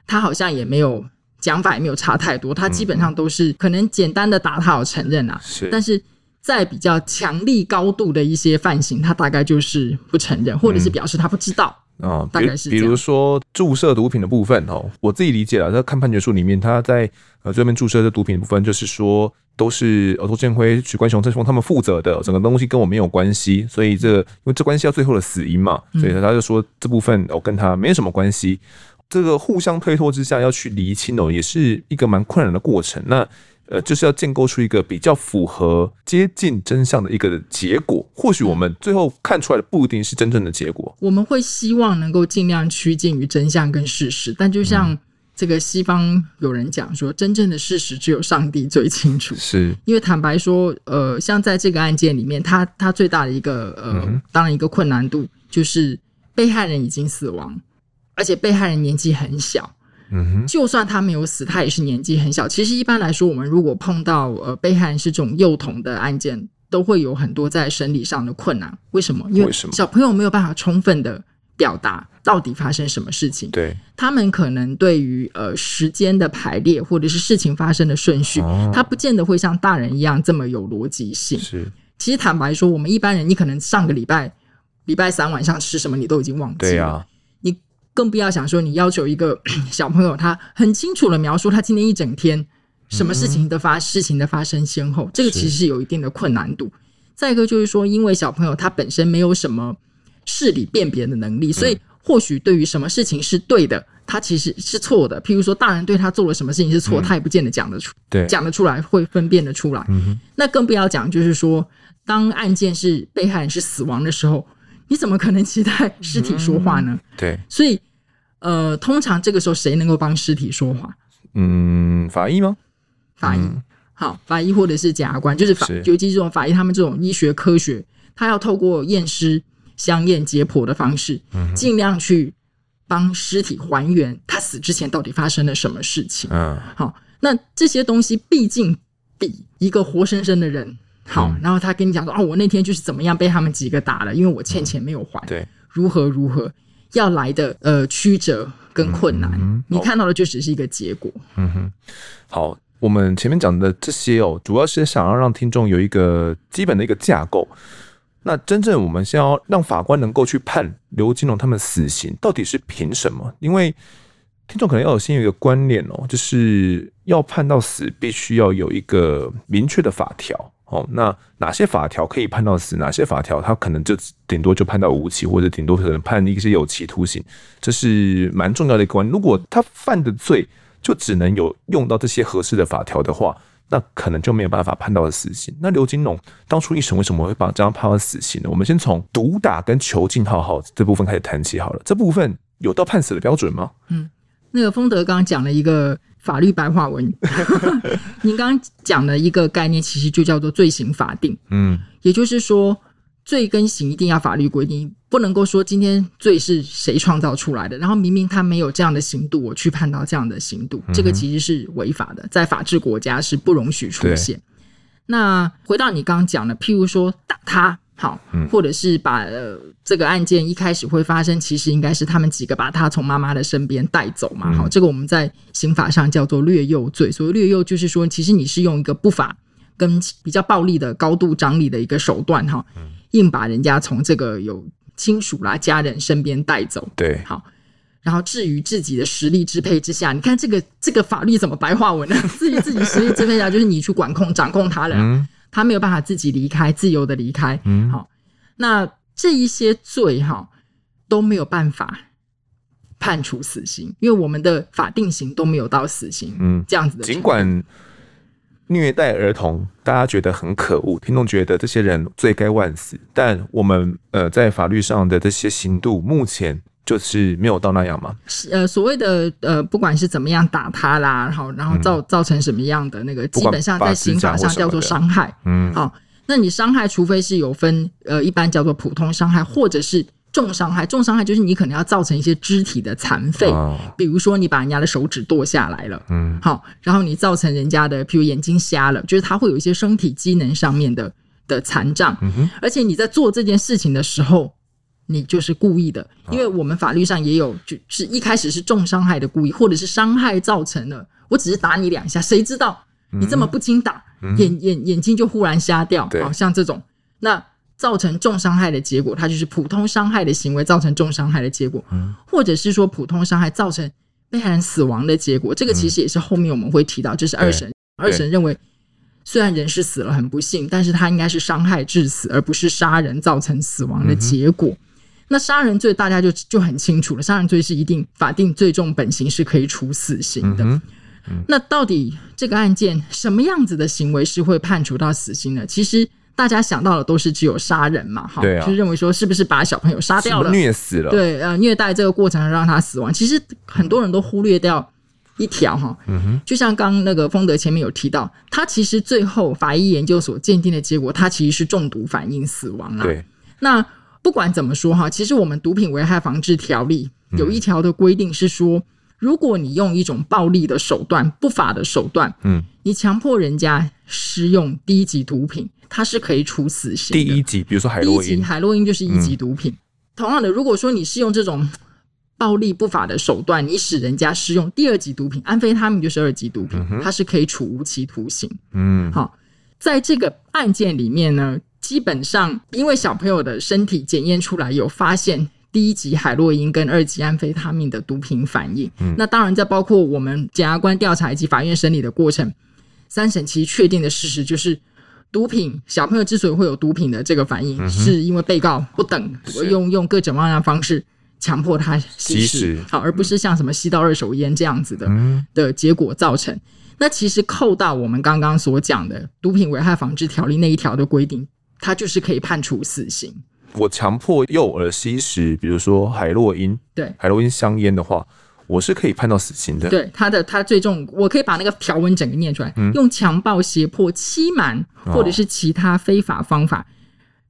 他好像也没有讲法，也没有差太多。他基本上都是可能简单的答他有承认啊，是。但是在比较强力高度的一些犯行，他大概就是不承认，或者是表示他不知道。哦，大概是比如说注射毒品的部分哦，我自己理解了，在看判决书里面，他在呃这边注射的毒品的部分，就是说都是呃周建辉、许冠雄、郑峰他们负责的，整个东西跟我没有关系，所以这因为这关系到最后的死因嘛，所以他就说这部分哦跟他没什么关系。这个互相推脱之下要去厘清哦，也是一个蛮困难的过程。那呃，就是要建构出一个比较符合接近真相的一个结果。或许我们最后看出来的不一定是真正的结果。我们会希望能够尽量趋近于真相跟事实，但就像这个西方有人讲说，真正的事实只有上帝最清楚。是因为坦白说，呃，像在这个案件里面，他他最大的一个呃，嗯、当然一个困难度就是被害人已经死亡，而且被害人年纪很小。嗯哼，就算他没有死，他也是年纪很小。其实一般来说，我们如果碰到呃被害人是这种幼童的案件，都会有很多在审理上的困难。为什么？因为小朋友没有办法充分的表达到底发生什么事情。对，他们可能对于呃时间的排列或者是事情发生的顺序，哦，他不见得会像大人一样这么有逻辑性。是，其实坦白说，我们一般人，你可能上个礼拜礼拜三晚上吃什么，你都已经忘记了。更不要想说，你要求一个 [coughs] 小朋友，他很清楚的描述他今天一整天什么事情的发、嗯、事情的发生先后，这个其实是有一定的困难度。再一个就是说，因为小朋友他本身没有什么事理辨别的能力，所以或许对于什么事情是对的，他其实是错的。譬如说，大人对他做了什么事情是错，嗯、他也不见得讲得出，对，讲得出来会分辨得出来。嗯、那更不要讲，就是说，当案件是被害人是死亡的时候。你怎么可能期待尸体说话呢？嗯、对，所以呃，通常这个时候谁能够帮尸体说话？嗯，法医吗？法医，嗯、好，法医或者是检察官，就是法，是尤其这种法医，他们这种医学科学，他要透过验尸、相验、解剖的方式，嗯、尽量去帮尸体还原他死之前到底发生了什么事情。嗯，好，那这些东西毕竟比一个活生生的人。好，然后他跟你讲说，哦，我那天就是怎么样被他们几个打了，因为我欠钱没有还，对，如何如何要来的呃曲折跟困难，嗯、你看到的就只是一个结果。嗯哼，好，我们前面讲的这些哦，主要是想要让听众有一个基本的一个架构。那真正我们先要让法官能够去判刘金龙他们死刑，到底是凭什么？因为听众可能要有先有一个观念哦，就是要判到死，必须要有一个明确的法条。哦，那哪些法条可以判到死？哪些法条他可能就顶多就判到无期，或者顶多可能判一些有期徒刑，这是蛮重要的一个观念。如果他犯的罪就只能有用到这些合适的法条的话，那可能就没有办法判到死刑。那刘金龙当初一审为什么会把这样判到死刑呢？我们先从毒打跟囚禁浩浩这部分开始谈起好了。这部分有到判死的标准吗？嗯，那个丰德刚刚讲了一个。法律白话文，[laughs] 您刚刚讲的一个概念，其实就叫做罪刑法定。嗯，也就是说，罪跟刑一定要法律规定，不能够说今天罪是谁创造出来的，然后明明他没有这样的刑度，我去判到这样的刑度，这个其实是违法的，在法治国家是不容许出现。那回到你刚刚讲的，譬如说打他。好，或者是把呃这个案件一开始会发生，其实应该是他们几个把他从妈妈的身边带走嘛。好，这个我们在刑法上叫做掠诱罪。所谓掠诱，就是说其实你是用一个不法跟比较暴力的高度张力的一个手段哈，硬把人家从这个有亲属啦、家人身边带走。对，好，然后至于自己的实力支配之下，你看这个这个法律怎么白话文呢？[laughs] 至于自己实力支配下，就是你去管控、掌控他人。他没有办法自己离开，自由的离开。嗯，好，那这一些罪哈都没有办法判处死刑，因为我们的法定刑都没有到死刑。嗯，这样子的。尽管虐待儿童，大家觉得很可恶，听众觉得这些人罪该万死，但我们呃在法律上的这些刑度，目前。就是没有到那样吗？呃，所谓的呃，不管是怎么样打他啦，然后然后造造成什么样的那个，基本上在刑法上叫做伤害。嗯，好，那你伤害，除非是有分呃，一般叫做普通伤害，或者是重伤害。重伤害就是你可能要造成一些肢体的残废，哦、比如说你把人家的手指剁下来了，嗯，好，然后你造成人家的，譬如眼睛瞎了，就是他会有一些身体机能上面的的残障。嗯哼，而且你在做这件事情的时候。你就是故意的，因为我们法律上也有，就是一开始是重伤害的故意，或者是伤害造成的，我只是打你两下，谁知道？你这么不经打，嗯、眼眼眼睛就忽然瞎掉，好像这种，那造成重伤害的结果，它就是普通伤害的行为造成重伤害的结果，嗯、或者是说普通伤害造成被害人死亡的结果，这个其实也是后面我们会提到，就是二审，二审认为虽然人是死了很不幸，但是他应该是伤害致死，而不是杀人造成死亡的结果。嗯那杀人罪大家就就很清楚了，杀人罪是一定法定最重本刑是可以处死刑的。嗯、嗯，那到底这个案件什么样子的行为是会判处到死刑呢？其实大家想到的都是只有杀人嘛，哈，就认为说是不是把小朋友杀掉了，虐死了，对，呃，虐待这个过程让他死亡。其实很多人都忽略掉一条哈，嗯哼，就像刚那个丰德前面有提到，他其实最后法医研究所鉴定的结果，他其实是中毒反应死亡了。对，那不管怎么说哈，其实我们毒品危害防治条例有一条的规定是说，如果你用一种暴力的手段、不法的手段，嗯，你强迫人家施用低级毒品，它是可以处死刑。第一级，比如说海洛因，海洛因就是一级毒品。同样的，如果说你是用这种暴力不法的手段，你使人家使用第二级毒品，安非他命就是二级毒品，它是可以处无期徒刑。嗯，好，在这个案件里面呢，基本上因为小朋友的身体检验出来有发现第一级海洛因跟二级安非他命的毒品反应。嗯，那当然，在包括我们检察官调查以及法院审理的过程，三审其实确定的事实就是，毒品小朋友之所以会有毒品的这个反应，是因为被告不等用用各种各样的方式。强迫他吸食，好，而不是像什么吸到二手烟这样子的、嗯、的结果造成。那其实扣到我们刚刚所讲的《毒品危害防治条例》那一条的规定，它就是可以判处死刑。我强迫幼儿吸食，比如说海洛因，对，海洛因香烟的话，我是可以判到死刑的。对，他的他最重，我可以把那个条文整个念出来，嗯、用强暴、胁迫、欺瞒或者是其他非法方法。哦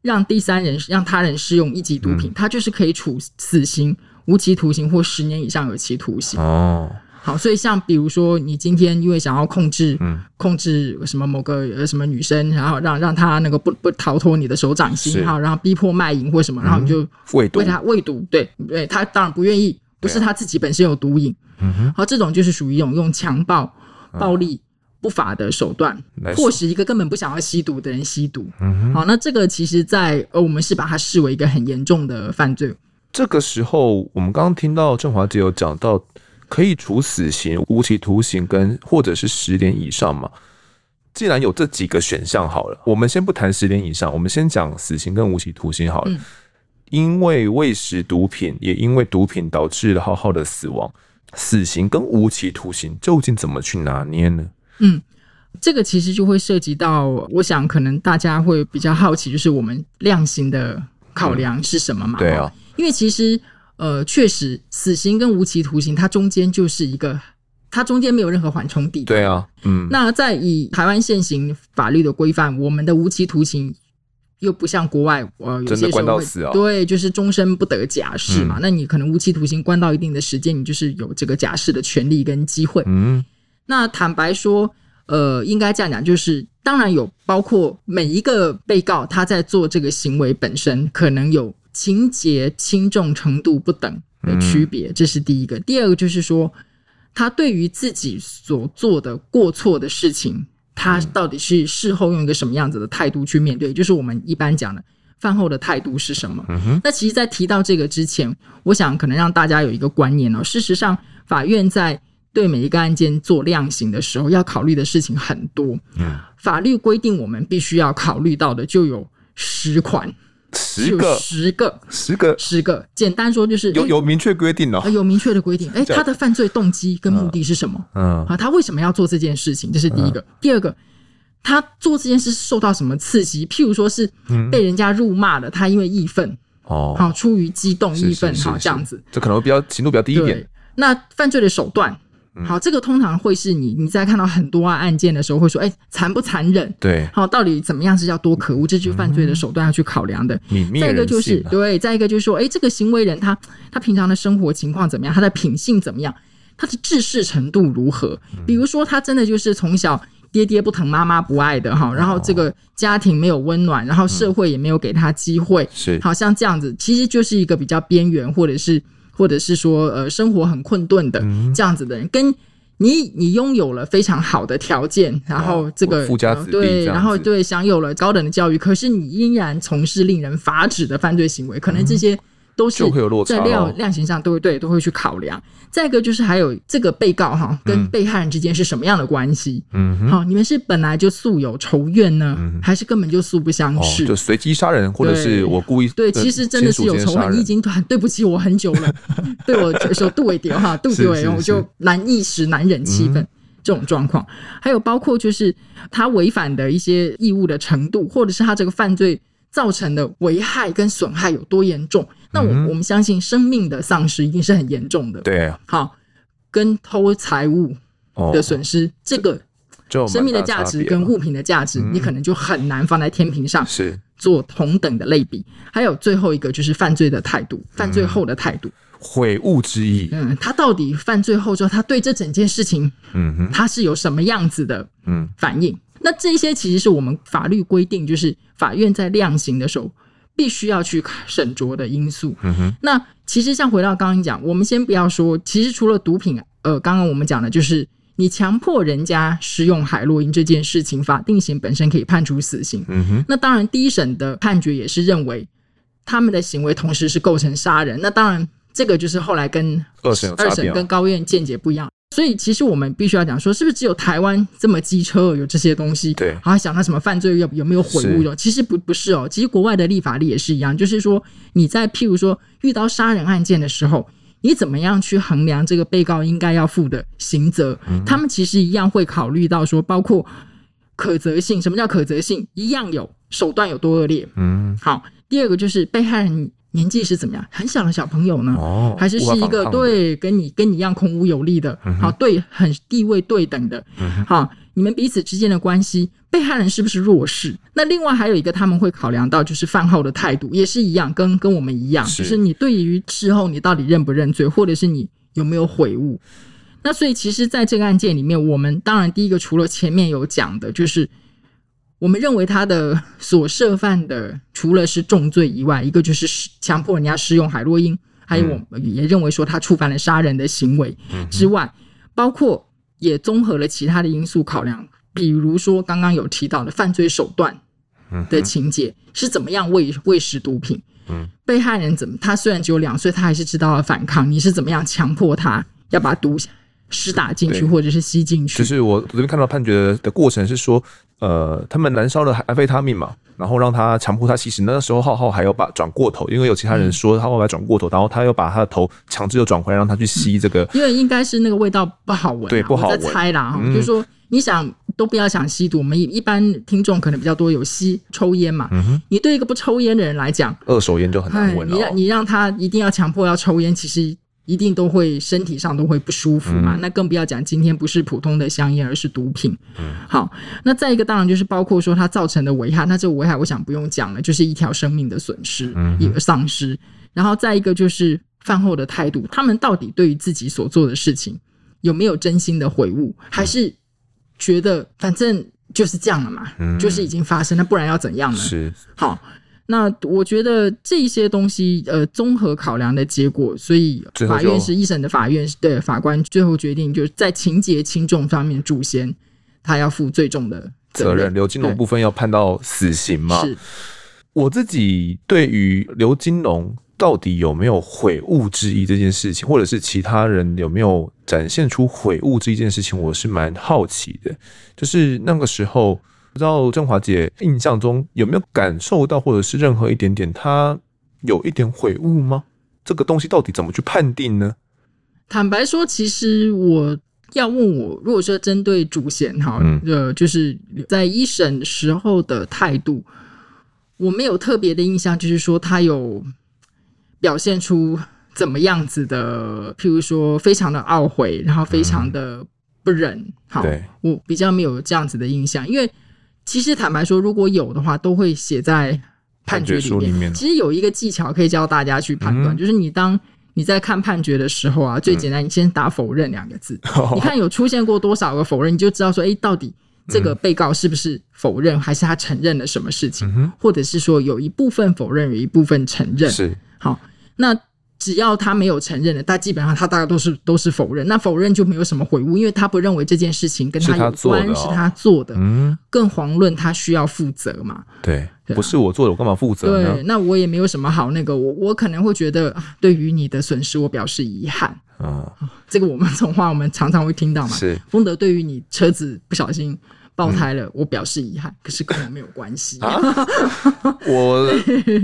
让第三人让他人施用一级毒品，嗯、他就是可以处死刑、无期徒刑或十年以上有期徒刑。哦，好，所以像比如说，你今天因为想要控制，嗯，控制什么某个呃什么女生，然后让让她那个不不逃脱你的手掌心，然后然后逼迫卖淫或什么，然后你就喂他喂毒，对对，她当然不愿意，不是她自己本身有毒瘾。嗯哼，好，这种就是属于一种用强暴、暴力。嗯不法的手段，迫使一个根本不想要吸毒的人吸毒。嗯，好，那这个其实在，在呃，我们是把它视为一个很严重的犯罪。这个时候，我们刚刚听到振华姐有讲到，可以处死刑、无期徒刑跟或者是十年以上嘛。既然有这几个选项，好了，我们先不谈十年以上，我们先讲死刑跟无期徒刑好了。嗯，因为喂食毒品，也因为毒品导致了浩浩的死亡，死刑跟无期徒刑究竟怎么去拿捏呢？嗯，这个其实就会涉及到，我想可能大家会比较好奇，就是我们量刑的考量是什么嘛？嗯、对啊，因为其实呃，确实死刑跟无期徒刑，它中间就是一个，它中间没有任何缓冲地带。对啊，嗯。那在以台湾现行法律的规范，我们的无期徒刑又不像国外，呃，有些时候会对，就是终身不得假释嘛。嗯、那你可能无期徒刑关到一定的时间，你就是有这个假释的权利跟机会。嗯。那坦白说，呃，应该这样讲，就是当然有包括每一个被告他在做这个行为本身，可能有情节轻重程度不等的区别，这是第一个。第二个就是说，他对于自己所做的过错的事情，他到底是事后用一个什么样子的态度去面对，就是我们一般讲的饭后的态度是什么。那其实，在提到这个之前，我想可能让大家有一个观念哦，事实上，法院在对每一个案件做量刑的时候，要考虑的事情很多。嗯，法律规定我们必须要考虑到的就有十款，十个，十个，十个，十个。简单说就是有有明确规定哦，有明确的规定。哎，他的犯罪动机跟目的是什么？嗯，啊，他为什么要做这件事情？这是第一个。第二个，他做这件事受到什么刺激？譬如说是被人家辱骂了，他因为义愤哦，好，出于激动义愤，好这样子，这可能会比较程度比较低一点。那犯罪的手段。好，这个通常会是你你在看到很多案件的时候会说，哎，残不残忍？对，好，到底怎么样是叫多可恶？这就是犯罪的手段要去考量的。再一个就是对，再一个就是说，哎，这个行为人他他平常的生活情况怎么样？他的品性怎么样？他的治世程度如何？比如说，他真的就是从小爹爹不疼妈妈不爱的哈，然后这个家庭没有温暖，然后社会也没有给他机会，是好像这样子，其实就是一个比较边缘或者是。或者是说，呃，生活很困顿的这样子的人，嗯、跟你你拥有了非常好的条件，然后这个富家子弟对，然后对享有了高等的教育，可是你依然从事令人发指的犯罪行为，可能这些。嗯都是在量量刑上都会对都会去考量。再一个就是还有这个被告哈跟被害人之间是什么样的关系？嗯，好，你们是本来就素有仇怨呢，还是根本就素不相识？就随机杀人，或者是我故意？对，其实真的是有仇恨。你已经很对不起我很久了，[laughs] 对我说杜伟蝶哈 [laughs] 杜伟，我就难一时难忍气愤。这种状况，还有包括就是他违反的一些义务的程度，或者是他这个犯罪造成的危害跟损害有多严重。那我我们相信生命的丧失一定是很严重的。对啊，好，跟偷财物的损失，这个生命的价值跟物品的价值，你可能就很难放在天平上是做同等的类比。还有最后一个就是犯罪的态度，犯罪后的态度。悔悟之意，嗯，他到底犯罪后之后，他对这整件事情，嗯哼，他是有什么样子的，嗯，反应？那这些其实是我们法律规定，就是法院在量刑的时候必须要去审酌的因素。嗯哼，那其实像回到刚刚讲，我们先不要说，其实除了毒品，呃，刚刚我们讲的就是你强迫人家使用海洛因这件事情，法定刑本身可以判处死刑。嗯哼，那当然，第一审的判决也是认为他们的行为同时是构成杀人。那当然。这个就是后来跟二审二审跟高院见解不一样，所以其实我们必须要讲说，是不是只有台湾这么机车有这些东西？对，然后想到什么犯罪有有没有悔悟的？其实不不是哦，其实国外的立法例也是一样，就是说你在譬如说遇到杀人案件的时候，你怎么样去衡量这个被告应该要负的刑责？嗯、他们其实一样会考虑到说，包括可责性。什么叫可责性？一样有手段有多恶劣？嗯，好。第二个就是被害人。年纪是怎么样？很小的小朋友呢？哦，还是是一个对跟你跟你一样孔武有力的，嗯、好对，很地位对等的，嗯、好，你们彼此之间的关系，被害人是不是弱势？那另外还有一个他们会考量到，就是犯后的态度也是一样，跟跟我们一样，是就是你对于事后你到底认不认罪，或者是你有没有悔悟？那所以其实在这个案件里面，我们当然第一个除了前面有讲的，就是。我们认为他的所涉犯的除了是重罪以外，一个就是强迫人家使用海洛因，还有我们也认为说他触犯了杀人的行为之外，包括也综合了其他的因素考量，比如说刚刚有提到的犯罪手段的情节是怎么样喂喂食毒品，被害人怎么他虽然只有两岁，他还是知道了反抗，你是怎么样强迫他要把毒施打进去或者是吸进去？就是我昨天看到判决的过程是说。呃，他们燃烧了安非他命嘛，然后让他强迫他吸食。那时候浩浩还要把转过头，因为有其他人说他后来转过头，然后他又把他的头强制又转回来，让他去吸这个。因为应该是那个味道不好闻，对，不好闻。猜啦，嗯、就是说你想都不要想吸毒，我们一般听众可能比较多有吸抽烟嘛。嗯，你对一个不抽烟的人来讲，二手烟就很难闻了。你让你让他一定要强迫要抽烟，其实。一定都会身体上都会不舒服嘛，嗯、那更不要讲今天不是普通的香烟，而是毒品。嗯，好，那再一个当然就是包括说它造成的危害，那这个危害我想不用讲了，就是一条生命的损失，一个丧失。然后再一个就是饭后的态度，他们到底对于自己所做的事情有没有真心的悔悟，还是觉得反正就是这样了嘛，嗯、就是已经发生那，不然要怎样呢？是好。那我觉得这些东西，呃，综合考量的结果，所以法院是一审的法院的法官最后决定，就是在情节轻重方面，主先他要负最重的责任。刘金龙部分要判到死刑吗？是。我自己对于刘金龙到底有没有悔悟之意这件事情，或者是其他人有没有展现出悔悟这件事情，我是蛮好奇的。就是那个时候。不知道振华姐印象中有没有感受到，或者是任何一点点，她有一点悔悟吗？这个东西到底怎么去判定呢？坦白说，其实我要问我，如果说针对主嫌哈，呃，就是在一审时候的态度，我没有特别的印象，就是说他有表现出怎么样子的，譬如说非常的懊悔，然后非常的不忍。好，我比较没有这样子的印象，因为。其实坦白说，如果有的话，都会写在判决里面。里面。其实有一个技巧可以教大家去判断，嗯、就是你当你在看判决的时候啊，最简单，你先打否认两个字，嗯、[laughs] 你看有出现过多少个否认，你就知道说，哎，到底这个被告是不是否认，还是他承认了什么事情，嗯、或者是说有一部分否认，有一部分承认。是。好，那。只要他没有承认的，他基本上他大概都是都是否认。那否认就没有什么悔悟，因为他不认为这件事情跟他有关，是他做的。嗯，更遑论他需要负责嘛。对，不是我做的，我干嘛负责呢？对，那我也没有什么好那个，我我可能会觉得，对于你的损失，我表示遗憾。啊、嗯，这个我们从话我们常常会听到嘛。是，丰德对于你车子不小心。爆胎了，我表示遗憾，可是跟我没有关系。[laughs] 我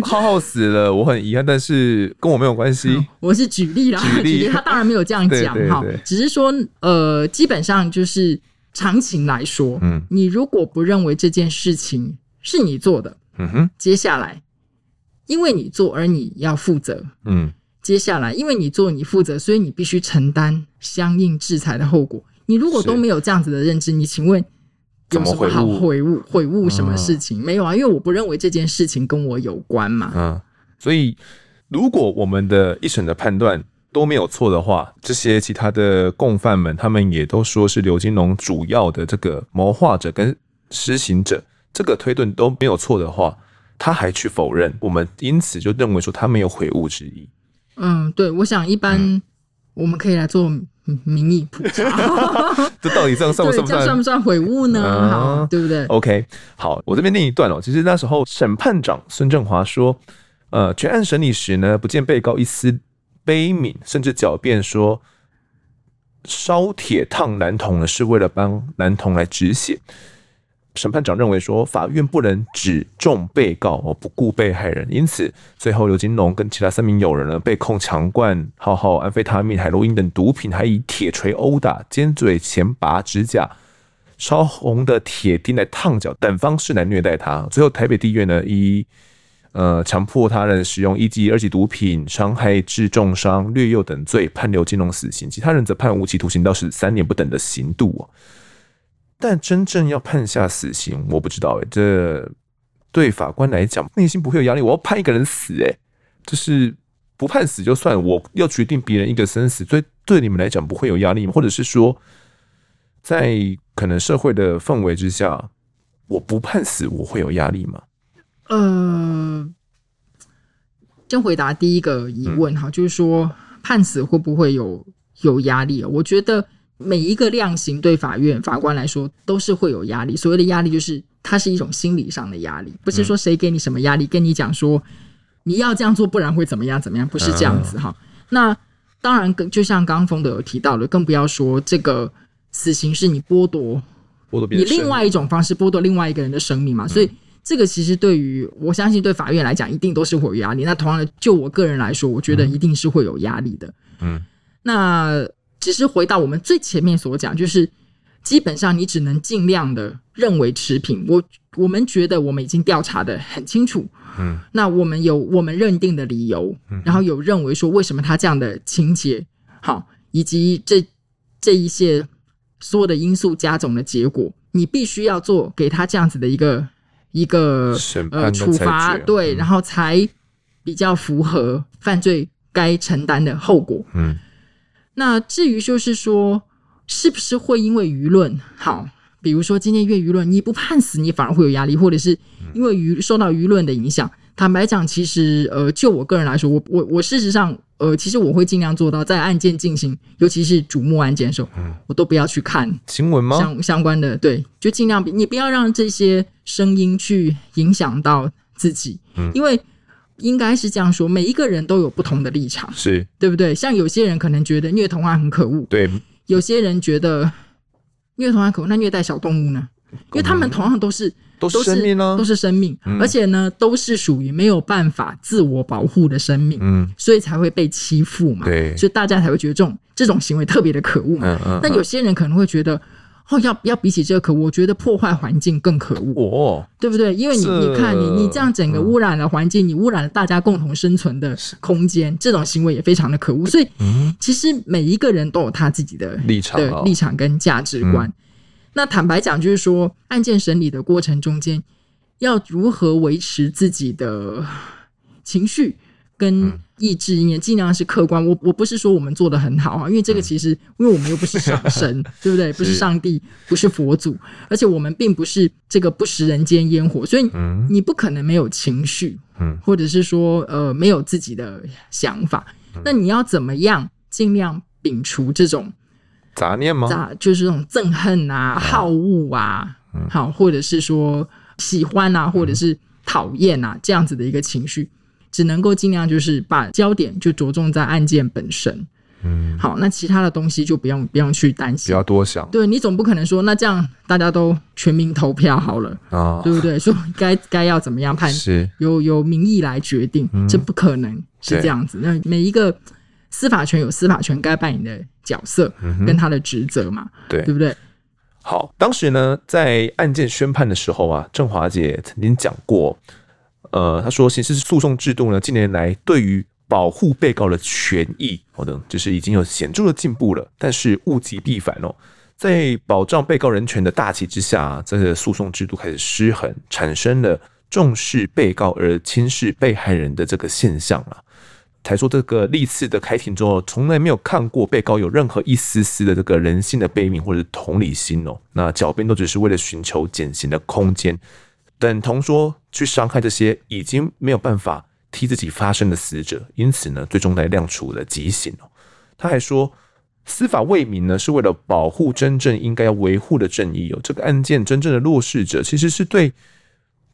浩浩死了，我很遗憾，但是跟我没有关系。我是举例啦，举例，他当然没有这样讲哈，只是说呃，基本上就是常情来说，嗯，你如果不认为这件事情是你做的，嗯哼，接下来因为你做而你要负责，嗯，接下来因为你做你负责，所以你必须承担相应制裁的后果。你如果都没有这样子的认知，你请问有什么好悔悟？悔悟什么事情？嗯、没有啊，因为我不认为这件事情跟我有关嘛。嗯，所以如果我们的一审的判断都没有错的话，这些其他的共犯们，他们也都说是刘金龙主要的这个谋划者跟施行者，这个推断都没有错的话，他还去否认，我们因此就认为说他没有悔悟之意。嗯，对，我想一般我们可以来做。民意普查，[laughs] 这到底这样算不算？这算不算悔悟呢？啊、好，对不对？OK，好，我这边念一段哦。其实那时候审判长孙振华说，呃，全案审理时呢，不见被告一丝悲悯，甚至狡辩说烧铁烫男童呢是为了帮男童来止血。审判长认为说，法院不能只重被告而，不顾被害人，因此最后刘金龙跟其他三名友人呢，被控强灌浩浩安非他命、海洛因等毒品，还以铁锤殴打、尖嘴钳拔指甲、烧红的铁钉来烫脚等方式来虐待他。最后台北地院呢，以呃强迫他人使用一级、二级毒品、伤害致重伤、掠诱等罪，判刘金龙死刑，其他人则判无期徒刑到十三年不等的刑度哦。但真正要判下死刑，我不知道哎、这对法官来讲内心不会有压力。我要判一个人死、哎，就是不判死就算，我要决定别人一个生死，所以对你们来讲不会有压力吗？或者是说，在可能社会的氛围之下，我不判死，我会有压力吗？呃，先回答第一个疑问哈，就是说判死会不会有有压力？我觉得。每一个量刑对法院法官来说都是会有压力。所谓的压力，就是它是一种心理上的压力，不是说谁给你什么压力，跟你讲说你要这样做，不然会怎么样怎么样，不是这样子哈。那当然，更就像刚刚峰德有提到的，更不要说这个死刑是你剥夺剥夺你另外一种方式剥夺另外一个人的生命嘛。所以这个其实对于我相信对法院来讲，一定都是会有压力。那同样的，就我个人来说，我觉得一定是会有压力的。嗯，那。只是回到我们最前面所讲，就是基本上你只能尽量的认为持平。我我们觉得我们已经调查的很清楚，嗯，那我们有我们认定的理由，然后有认为说为什么他这样的情节。好，以及这这一些所有的因素加总的结果，你必须要做给他这样子的一个一个呃处罚，对，然后才比较符合犯罪该承担的后果，嗯。那至于就是说，是不是会因为舆论好，比如说今天因为舆论，你不判死，你反而会有压力，或者是因为舆受到舆论的影响。坦白讲，其实呃，就我个人来说，我我我事实上呃，其实我会尽量做到，在案件进行，尤其是瞩目案件的时候，我都不要去看新闻吗？相相关的对，就尽量你不要让这些声音去影响到自己，因为。应该是这样说，每一个人都有不同的立场，是对不对？像有些人可能觉得虐童案很可恶，对；有些人觉得虐童案可恶，那虐待小动物呢？因为他们同样都是都是生命呢，都是生命，而且呢，都是属于没有办法自我保护的生命，嗯，所以才会被欺负嘛，对，所以大家才会觉得这种这种行为特别的可恶嘛。那有些人可能会觉得。哦，要要比起这个可恶，我觉得破坏环境更可恶，哦，对不对？因为你你看你你这样整个污染了环境，嗯、你污染了大家共同生存的空间，这种行为也非常的可恶。所以，其实每一个人都有他自己的立场的立场跟价值观。嗯、那坦白讲，就是说案件审理的过程中间，要如何维持自己的情绪。跟意志也尽量是客观。我我不是说我们做的很好啊，因为这个其实，因为我们又不是上神，[laughs] 对不对？不是上帝，不是佛祖，而且我们并不是这个不食人间烟火，所以你不可能没有情绪，或者是说呃没有自己的想法。那你要怎么样尽量摒除这种杂念吗？杂就是这种憎恨啊、好恶啊，好，或者是说喜欢啊，或者是讨厌啊这样子的一个情绪。只能够尽量就是把焦点就着重在案件本身，嗯，好，那其他的东西就不用不用去担心，不要多想。对，你总不可能说，那这样大家都全民投票好了啊，哦、对不对？说该该要怎么样判，是。由由民意来决定，嗯、这不可能是这样子。那每一个司法权有司法权该扮演的角色跟他的职责嘛，对、嗯、对不对？好，当时呢，在案件宣判的时候啊，郑华姐曾经讲过，呃，他说刑事诉讼制度呢，近年来对于保护被告的权益，好的，就是已经有显著的进步了，但是物极必反哦，在保障被告人权的大旗之下，这个诉讼制度开始失衡，产生了重视被告而轻视被害人的这个现象了。才说这个历次的开庭之后，从来没有看过被告有任何一丝丝的这个人性的悲悯或者同理心哦。那狡辩都只是为了寻求减刑的空间，等同说去伤害这些已经没有办法替自己发声的死者。因此呢，最终来量处了极刑哦。他还说，司法为民呢，是为了保护真正应该要维护的正义哦。这个案件真正的弱势者，其实是对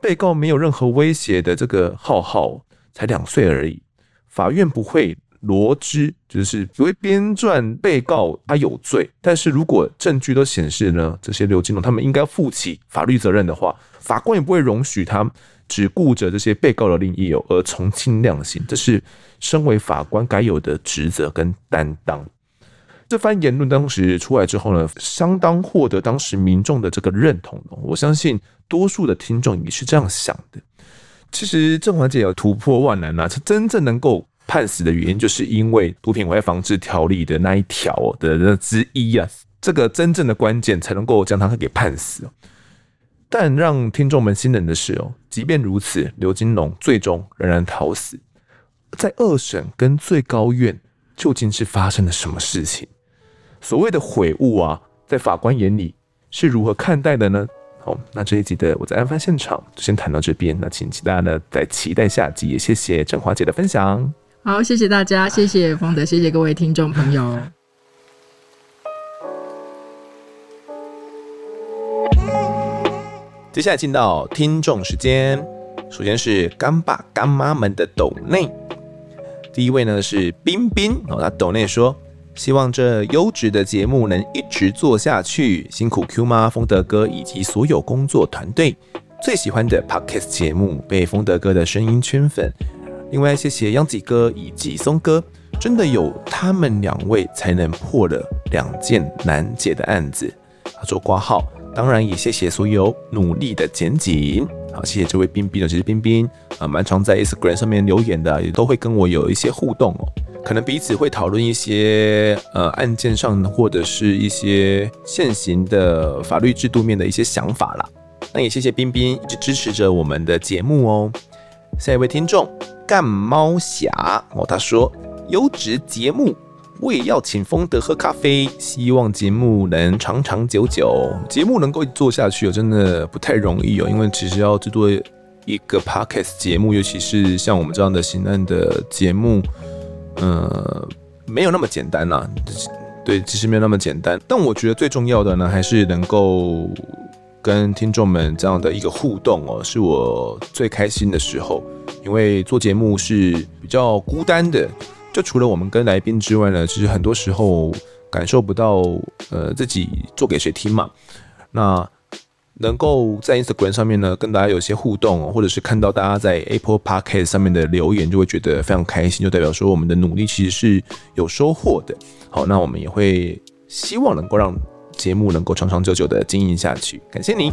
被告没有任何威胁的这个浩浩，才两岁而已。法院不会罗织，就是不会编撰被告他有罪。但是如果证据都显示呢，这些刘金龙他们应该负起法律责任的话，法官也不会容许他只顾着这些被告的利益哦，而从轻量刑。这是身为法官该有的职责跟担当。这番言论当时出来之后呢，相当获得当时民众的这个认同。我相信多数的听众也是这样想的。其实郑华姐有突破万难啊，她真正能够判死的原因，就是因为毒品危害防治条例的那一条的那之一啊，这个真正的关键才能够将他给判死。但让听众们心冷的是哦，即便如此，刘金龙最终仍然逃死。在二审跟最高院究竟是发生了什么事情？所谓的悔悟啊，在法官眼里是如何看待的呢？好，那这一集的我在案发现场就先谈到这边。那请大家呢再期待下集，也谢谢振华姐的分享。好，谢谢大家，谢谢丰德，谢谢各位听众朋友。接下来进到听众时间，首先是干爸干妈们的抖内，第一位呢是彬彬哦，他抖内说。希望这优质的节目能一直做下去，辛苦 Q 妈、风德哥以及所有工作团队。最喜欢的 Podcast 节目，被风德哥的声音圈粉。另外，谢谢央吉哥以及松哥，真的有他们两位才能破了两件难解的案子。他说挂号，当然也谢谢所有努力的检警。好，谢谢这位彬彬，其实冰冰啊，蛮常在 Instagram 上面留言的，也都会跟我有一些互动哦。可能彼此会讨论一些呃案件上或者是一些现行的法律制度面的一些想法啦。那也谢谢冰冰一直支持着我们的节目哦。下一位听众干猫侠哦，他说优质节目，我也要请丰德喝咖啡，希望节目能长长久久，节目能够做下去哦，真的不太容易哦，因为其实要制作一个 podcast 节目，尤其是像我们这样的新案的节目。呃，没有那么简单啦，对，其实没有那么简单。但我觉得最重要的呢，还是能够跟听众们这样的一个互动哦，是我最开心的时候。因为做节目是比较孤单的，就除了我们跟来宾之外呢，其实很多时候感受不到呃自己做给谁听嘛。那能够在 Instagram 上面呢，跟大家有些互动，或者是看到大家在 Apple Podcast 上面的留言，就会觉得非常开心，就代表说我们的努力其实是有收获的。好，那我们也会希望能够让节目能够长长久久的经营下去。感谢你。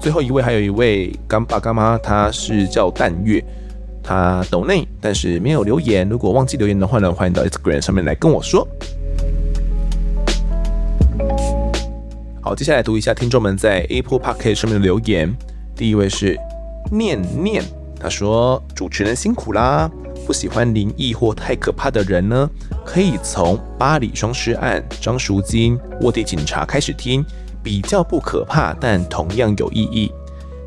最后一位还有一位干爸干妈，他是叫淡月，他抖内，但是没有留言。如果忘记留言的话呢，欢迎到 Instagram 上面来跟我说。好，接下来读一下听众们在 Apple Podcast 上面的留言。第一位是念念，他说：“主持人辛苦啦，不喜欢灵异或太可怕的人呢，可以从巴黎双尸案、张淑金、卧底警察开始听，比较不可怕，但同样有意义。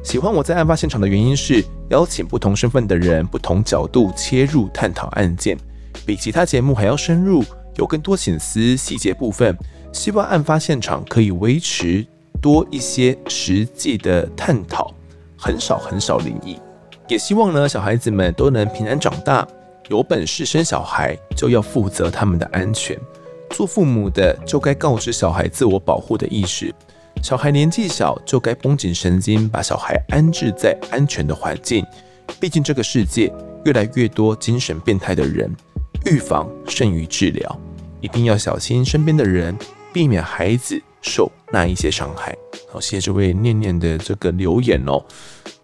喜欢我在案发现场的原因是邀请不同身份的人，不同角度切入探讨案件，比其他节目还要深入，有更多省思细节部分。”希望案发现场可以维持多一些实际的探讨，很少很少灵异。也希望呢，小孩子们都能平安长大。有本事生小孩就要负责他们的安全，做父母的就该告知小孩自我保护的意识。小孩年纪小就该绷紧神经，把小孩安置在安全的环境。毕竟这个世界越来越多精神变态的人，预防胜于治疗，一定要小心身边的人。避免孩子受那一些伤害。好，谢谢这位念念的这个留言哦。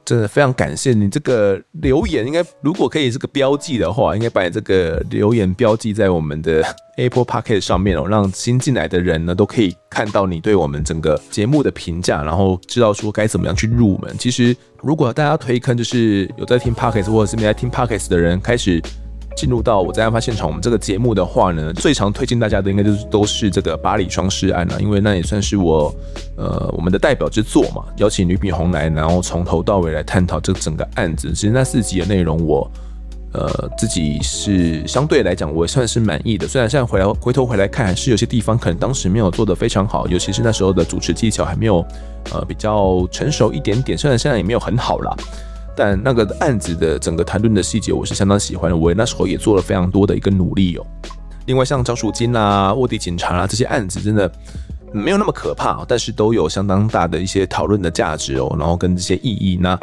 真的非常感谢你这个留言，应该如果可以这个标记的话，应该把你这个留言标记在我们的 [laughs] Apple Podcast 上面哦，让新进来的人呢都可以看到你对我们整个节目的评价，然后知道说该怎么样去入门。其实如果大家推坑，就是有在听 Podcast 或者是没在听 Podcast 的人开始。进入到我在案发现场，我们这个节目的话呢，最常推荐大家的应该就是都是这个巴黎双尸案了，因为那也算是我呃我们的代表之作嘛，邀请吕炳宏来，然后从头到尾来探讨这整个案子。其实那四集的内容我呃自己是相对来讲我算是满意的，虽然现在回来回头回来看，还是有些地方可能当时没有做得非常好，尤其是那时候的主持技巧还没有呃比较成熟一点点，虽然现在也没有很好啦。但那个案子的整个谈论的细节，我是相当喜欢的。我那时候也做了非常多的一个努力哦。另外，像招赎金啊、卧底警察啊这些案子，真的没有那么可怕，但是都有相当大的一些讨论的价值哦。然后跟这些意义呢。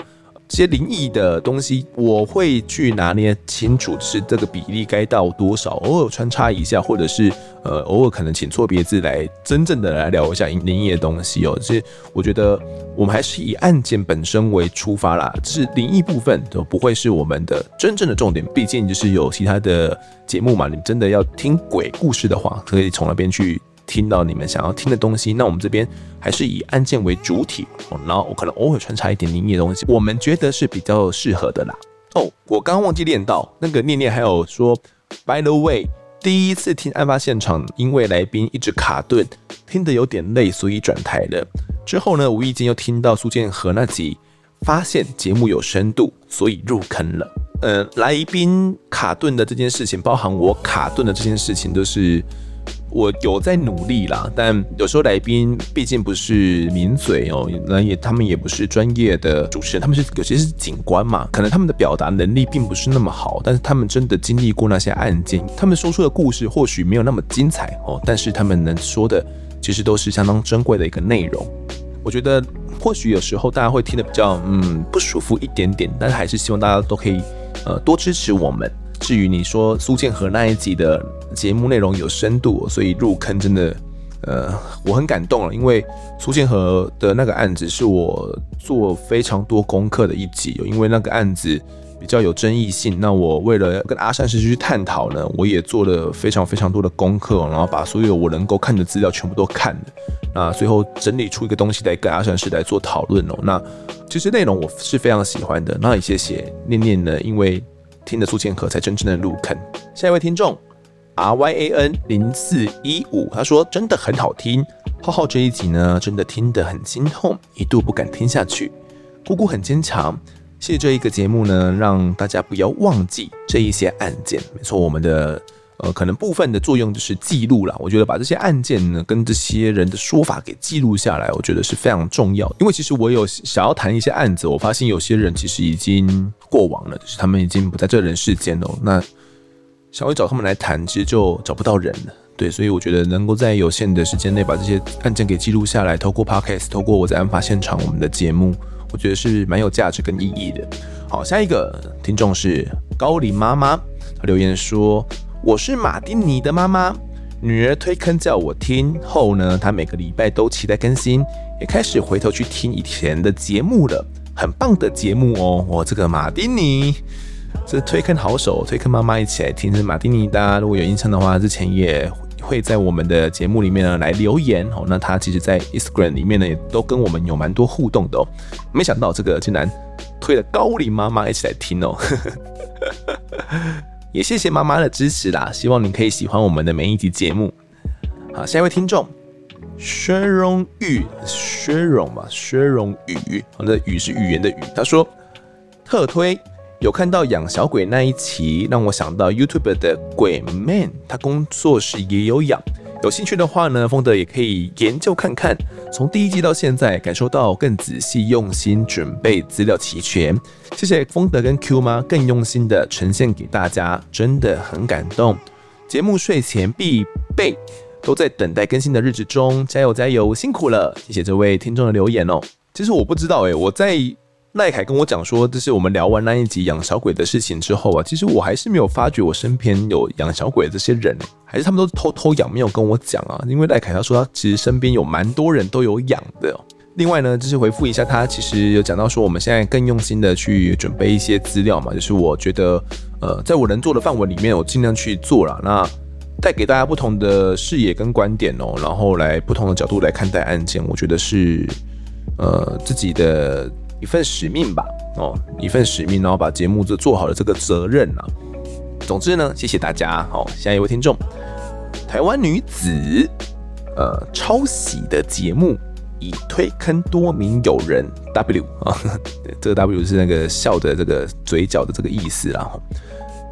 些灵异的东西，我会去拿捏清楚是这个比例该到多少，偶尔穿插一下，或者是呃偶尔可能请错别字来真正的来聊一下灵异的东西哦。这我觉得我们还是以案件本身为出发啦，就是灵异部分都不会是我们的真正的重点。毕竟就是有其他的节目嘛，你真的要听鬼故事的话，可以从那边去。听到你们想要听的东西，那我们这边还是以案件为主体，然后我可能偶尔穿插一点灵异的东西，我们觉得是比较适合的啦。哦，我刚忘记念到那个念念还有说，By the way，第一次听案发现场，因为来宾一直卡顿，听得有点累，所以转台了。之后呢，无意间又听到苏建和那集，发现节目有深度，所以入坑了。呃，来宾卡顿的这件事情，包含我卡顿的这件事情，都是。我有在努力啦，但有时候来宾毕竟不是名嘴哦，那也他们也不是专业的主持人，他们是有些是警官嘛，可能他们的表达能力并不是那么好，但是他们真的经历过那些案件，他们说出的故事或许没有那么精彩哦，但是他们能说的其实都是相当珍贵的一个内容。我觉得或许有时候大家会听得比较嗯不舒服一点点，但还是希望大家都可以呃多支持我们。至于你说苏建和那一集的节目内容有深度，所以入坑真的，呃，我很感动了，因为苏建和的那个案子是我做非常多功课的一集，因为那个案子比较有争议性，那我为了跟阿善师去探讨呢，我也做了非常非常多的功课，然后把所有我能够看的资料全部都看了，那最后整理出一个东西来跟阿善师来做讨论哦。那其实内容我是非常喜欢的，那也谢谢念念呢，因为。听的苏建和才真正的入坑。下一位听众 R Y A N 零四一五，他说真的很好听。浩浩这一集呢，真的听得很心痛，一度不敢听下去。姑姑很坚强，谢谢这一个节目呢，让大家不要忘记这一些案件。没错，我们的。呃，可能部分的作用就是记录了。我觉得把这些案件呢，跟这些人的说法给记录下来，我觉得是非常重要。因为其实我有想要谈一些案子，我发现有些人其实已经过往了，就是他们已经不在这人世间了。那想要找他们来谈，其实就找不到人了。对，所以我觉得能够在有限的时间内把这些案件给记录下来，透过 Podcast，透过我在案发现场我们的节目，我觉得是蛮有价值跟意义的。好，下一个听众是高龄妈妈，她留言说。我是马丁尼的妈妈，女儿推坑叫我听后呢，她每个礼拜都期待更新，也开始回头去听以前的节目了，很棒的节目哦。我这个马丁尼，这推坑好手，推坑妈妈一起来听。是马丁尼，大家如果有印象的话，之前也会在我们的节目里面呢来留言哦。那他其实，在 Instagram 里面呢，也都跟我们有蛮多互动的哦。没想到这个竟然推了高龄妈妈一起来听哦。也谢谢妈妈的支持啦，希望你可以喜欢我们的每一集节目。好，下一位听众薛荣玉，薛荣吧，薛荣宇，我的宇是语言的语。他说特推有看到养小鬼那一期，让我想到 YouTube 的鬼 man，他工作室也有养。有兴趣的话呢，风德也可以研究看看。从第一季到现在，感受到更仔细、用心准备资料齐全。谢谢风德跟 Q 妈更用心的呈现给大家，真的很感动。节目睡前必备，都在等待更新的日子中，加油加油，辛苦了！谢谢这位听众的留言哦。其实我不知道诶，我在赖凯跟我讲说，这是我们聊完那一集养小鬼的事情之后啊，其实我还是没有发觉我身边有养小鬼的这些人，还是他们都偷偷养，没有跟我讲啊。因为赖凯他说他其实身边有蛮多人都有养的。另外呢，就是回复一下他，其实有讲到说我们现在更用心的去准备一些资料嘛，就是我觉得呃，在我能做的范围里面，我尽量去做了。那带给大家不同的视野跟观点哦，然后来不同的角度来看待案件，我觉得是呃自己的。一份使命吧，哦，一份使命，然后把节目做做好了这个责任啊。总之呢，谢谢大家。好，下一位听众，台湾女子，呃，抄袭的节目已推坑多名友人。W 啊，这个 W 是那个笑的这个嘴角的这个意思啦。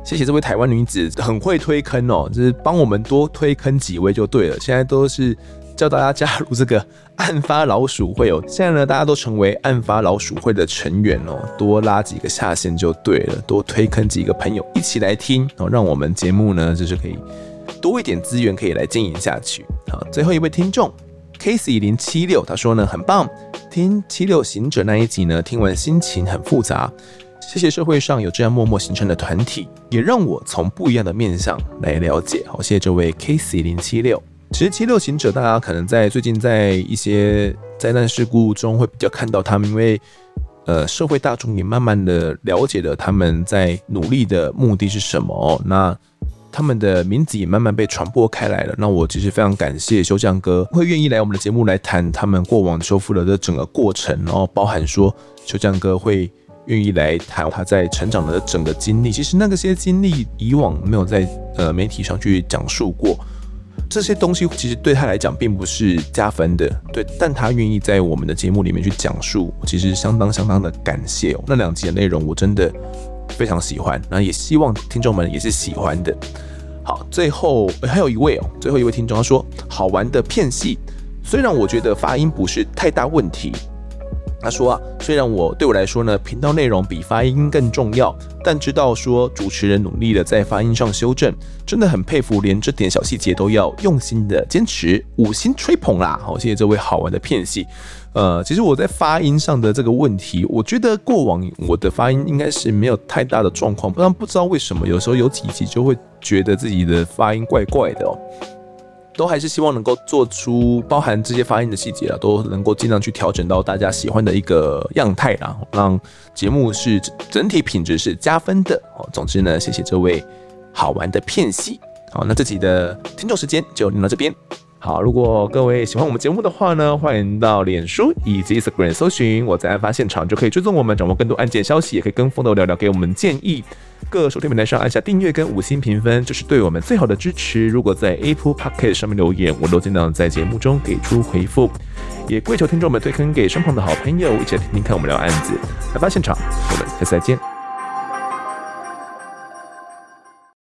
谢谢这位台湾女子，很会推坑哦，就是帮我们多推坑几位就对了。现在都是。叫大家加入这个案发老鼠会哦！现在呢，大家都成为案发老鼠会的成员哦，多拉几个下线就对了，多推坑几个朋友一起来听哦，让我们节目呢就是可以多一点资源可以来经营下去。好，最后一位听众 Casey 零七六他说呢，很棒，听七六行者那一集呢，听完心情很复杂。谢谢社会上有这样默默形成的团体，也让我从不一样的面向来了解。好，谢谢这位 Casey 零七六。其实七六行者，大家可能在最近在一些灾难事故中会比较看到他们，因为呃社会大众也慢慢的了解了他们在努力的目的是什么，那他们的名字也慢慢被传播开来了。那我其实非常感谢修匠哥会愿意来我们的节目来谈他们过往修复了的整个过程，然后包含说修匠哥会愿意来谈他在成长的整个经历。其实那个些经历以往没有在呃媒体上去讲述过。这些东西其实对他来讲并不是加分的，对，但他愿意在我们的节目里面去讲述，其实相当相当的感谢哦。那两集的内容我真的非常喜欢，那也希望听众们也是喜欢的。好，最后还有一位哦，最后一位听众他说，好玩的片戏，虽然我觉得发音不是太大问题。他说啊，虽然我对我来说呢，频道内容比发音更重要，但知道说主持人努力的在发音上修正，真的很佩服，连这点小细节都要用心的坚持，五星吹捧啦！好，谢谢这位好玩的片系。呃，其实我在发音上的这个问题，我觉得过往我的发音应该是没有太大的状况，不然不知道为什么有时候有几集就会觉得自己的发音怪怪的哦。都还是希望能够做出包含这些发音的细节啊，都能够尽量去调整到大家喜欢的一个样态啦，让节目是整体品质是加分的哦。总之呢，谢谢这位好玩的片戏。好，那这集的听众时间就聊到这边。好，如果各位喜欢我们节目的话呢，欢迎到脸书以及 Instagram 搜寻我在案发现场，就可以追踪我们，掌握更多案件消息，也可以跟风头聊聊，给我们建议。各收听平台上按下订阅跟五星评分，这是对我们最好的支持。如果在 Apple Podcast 上面留言，我都尽量在节目中给出回复。也跪求听众们推坑给身旁的好朋友，一起来听听看我们聊案子。案发现场，我们下次再见。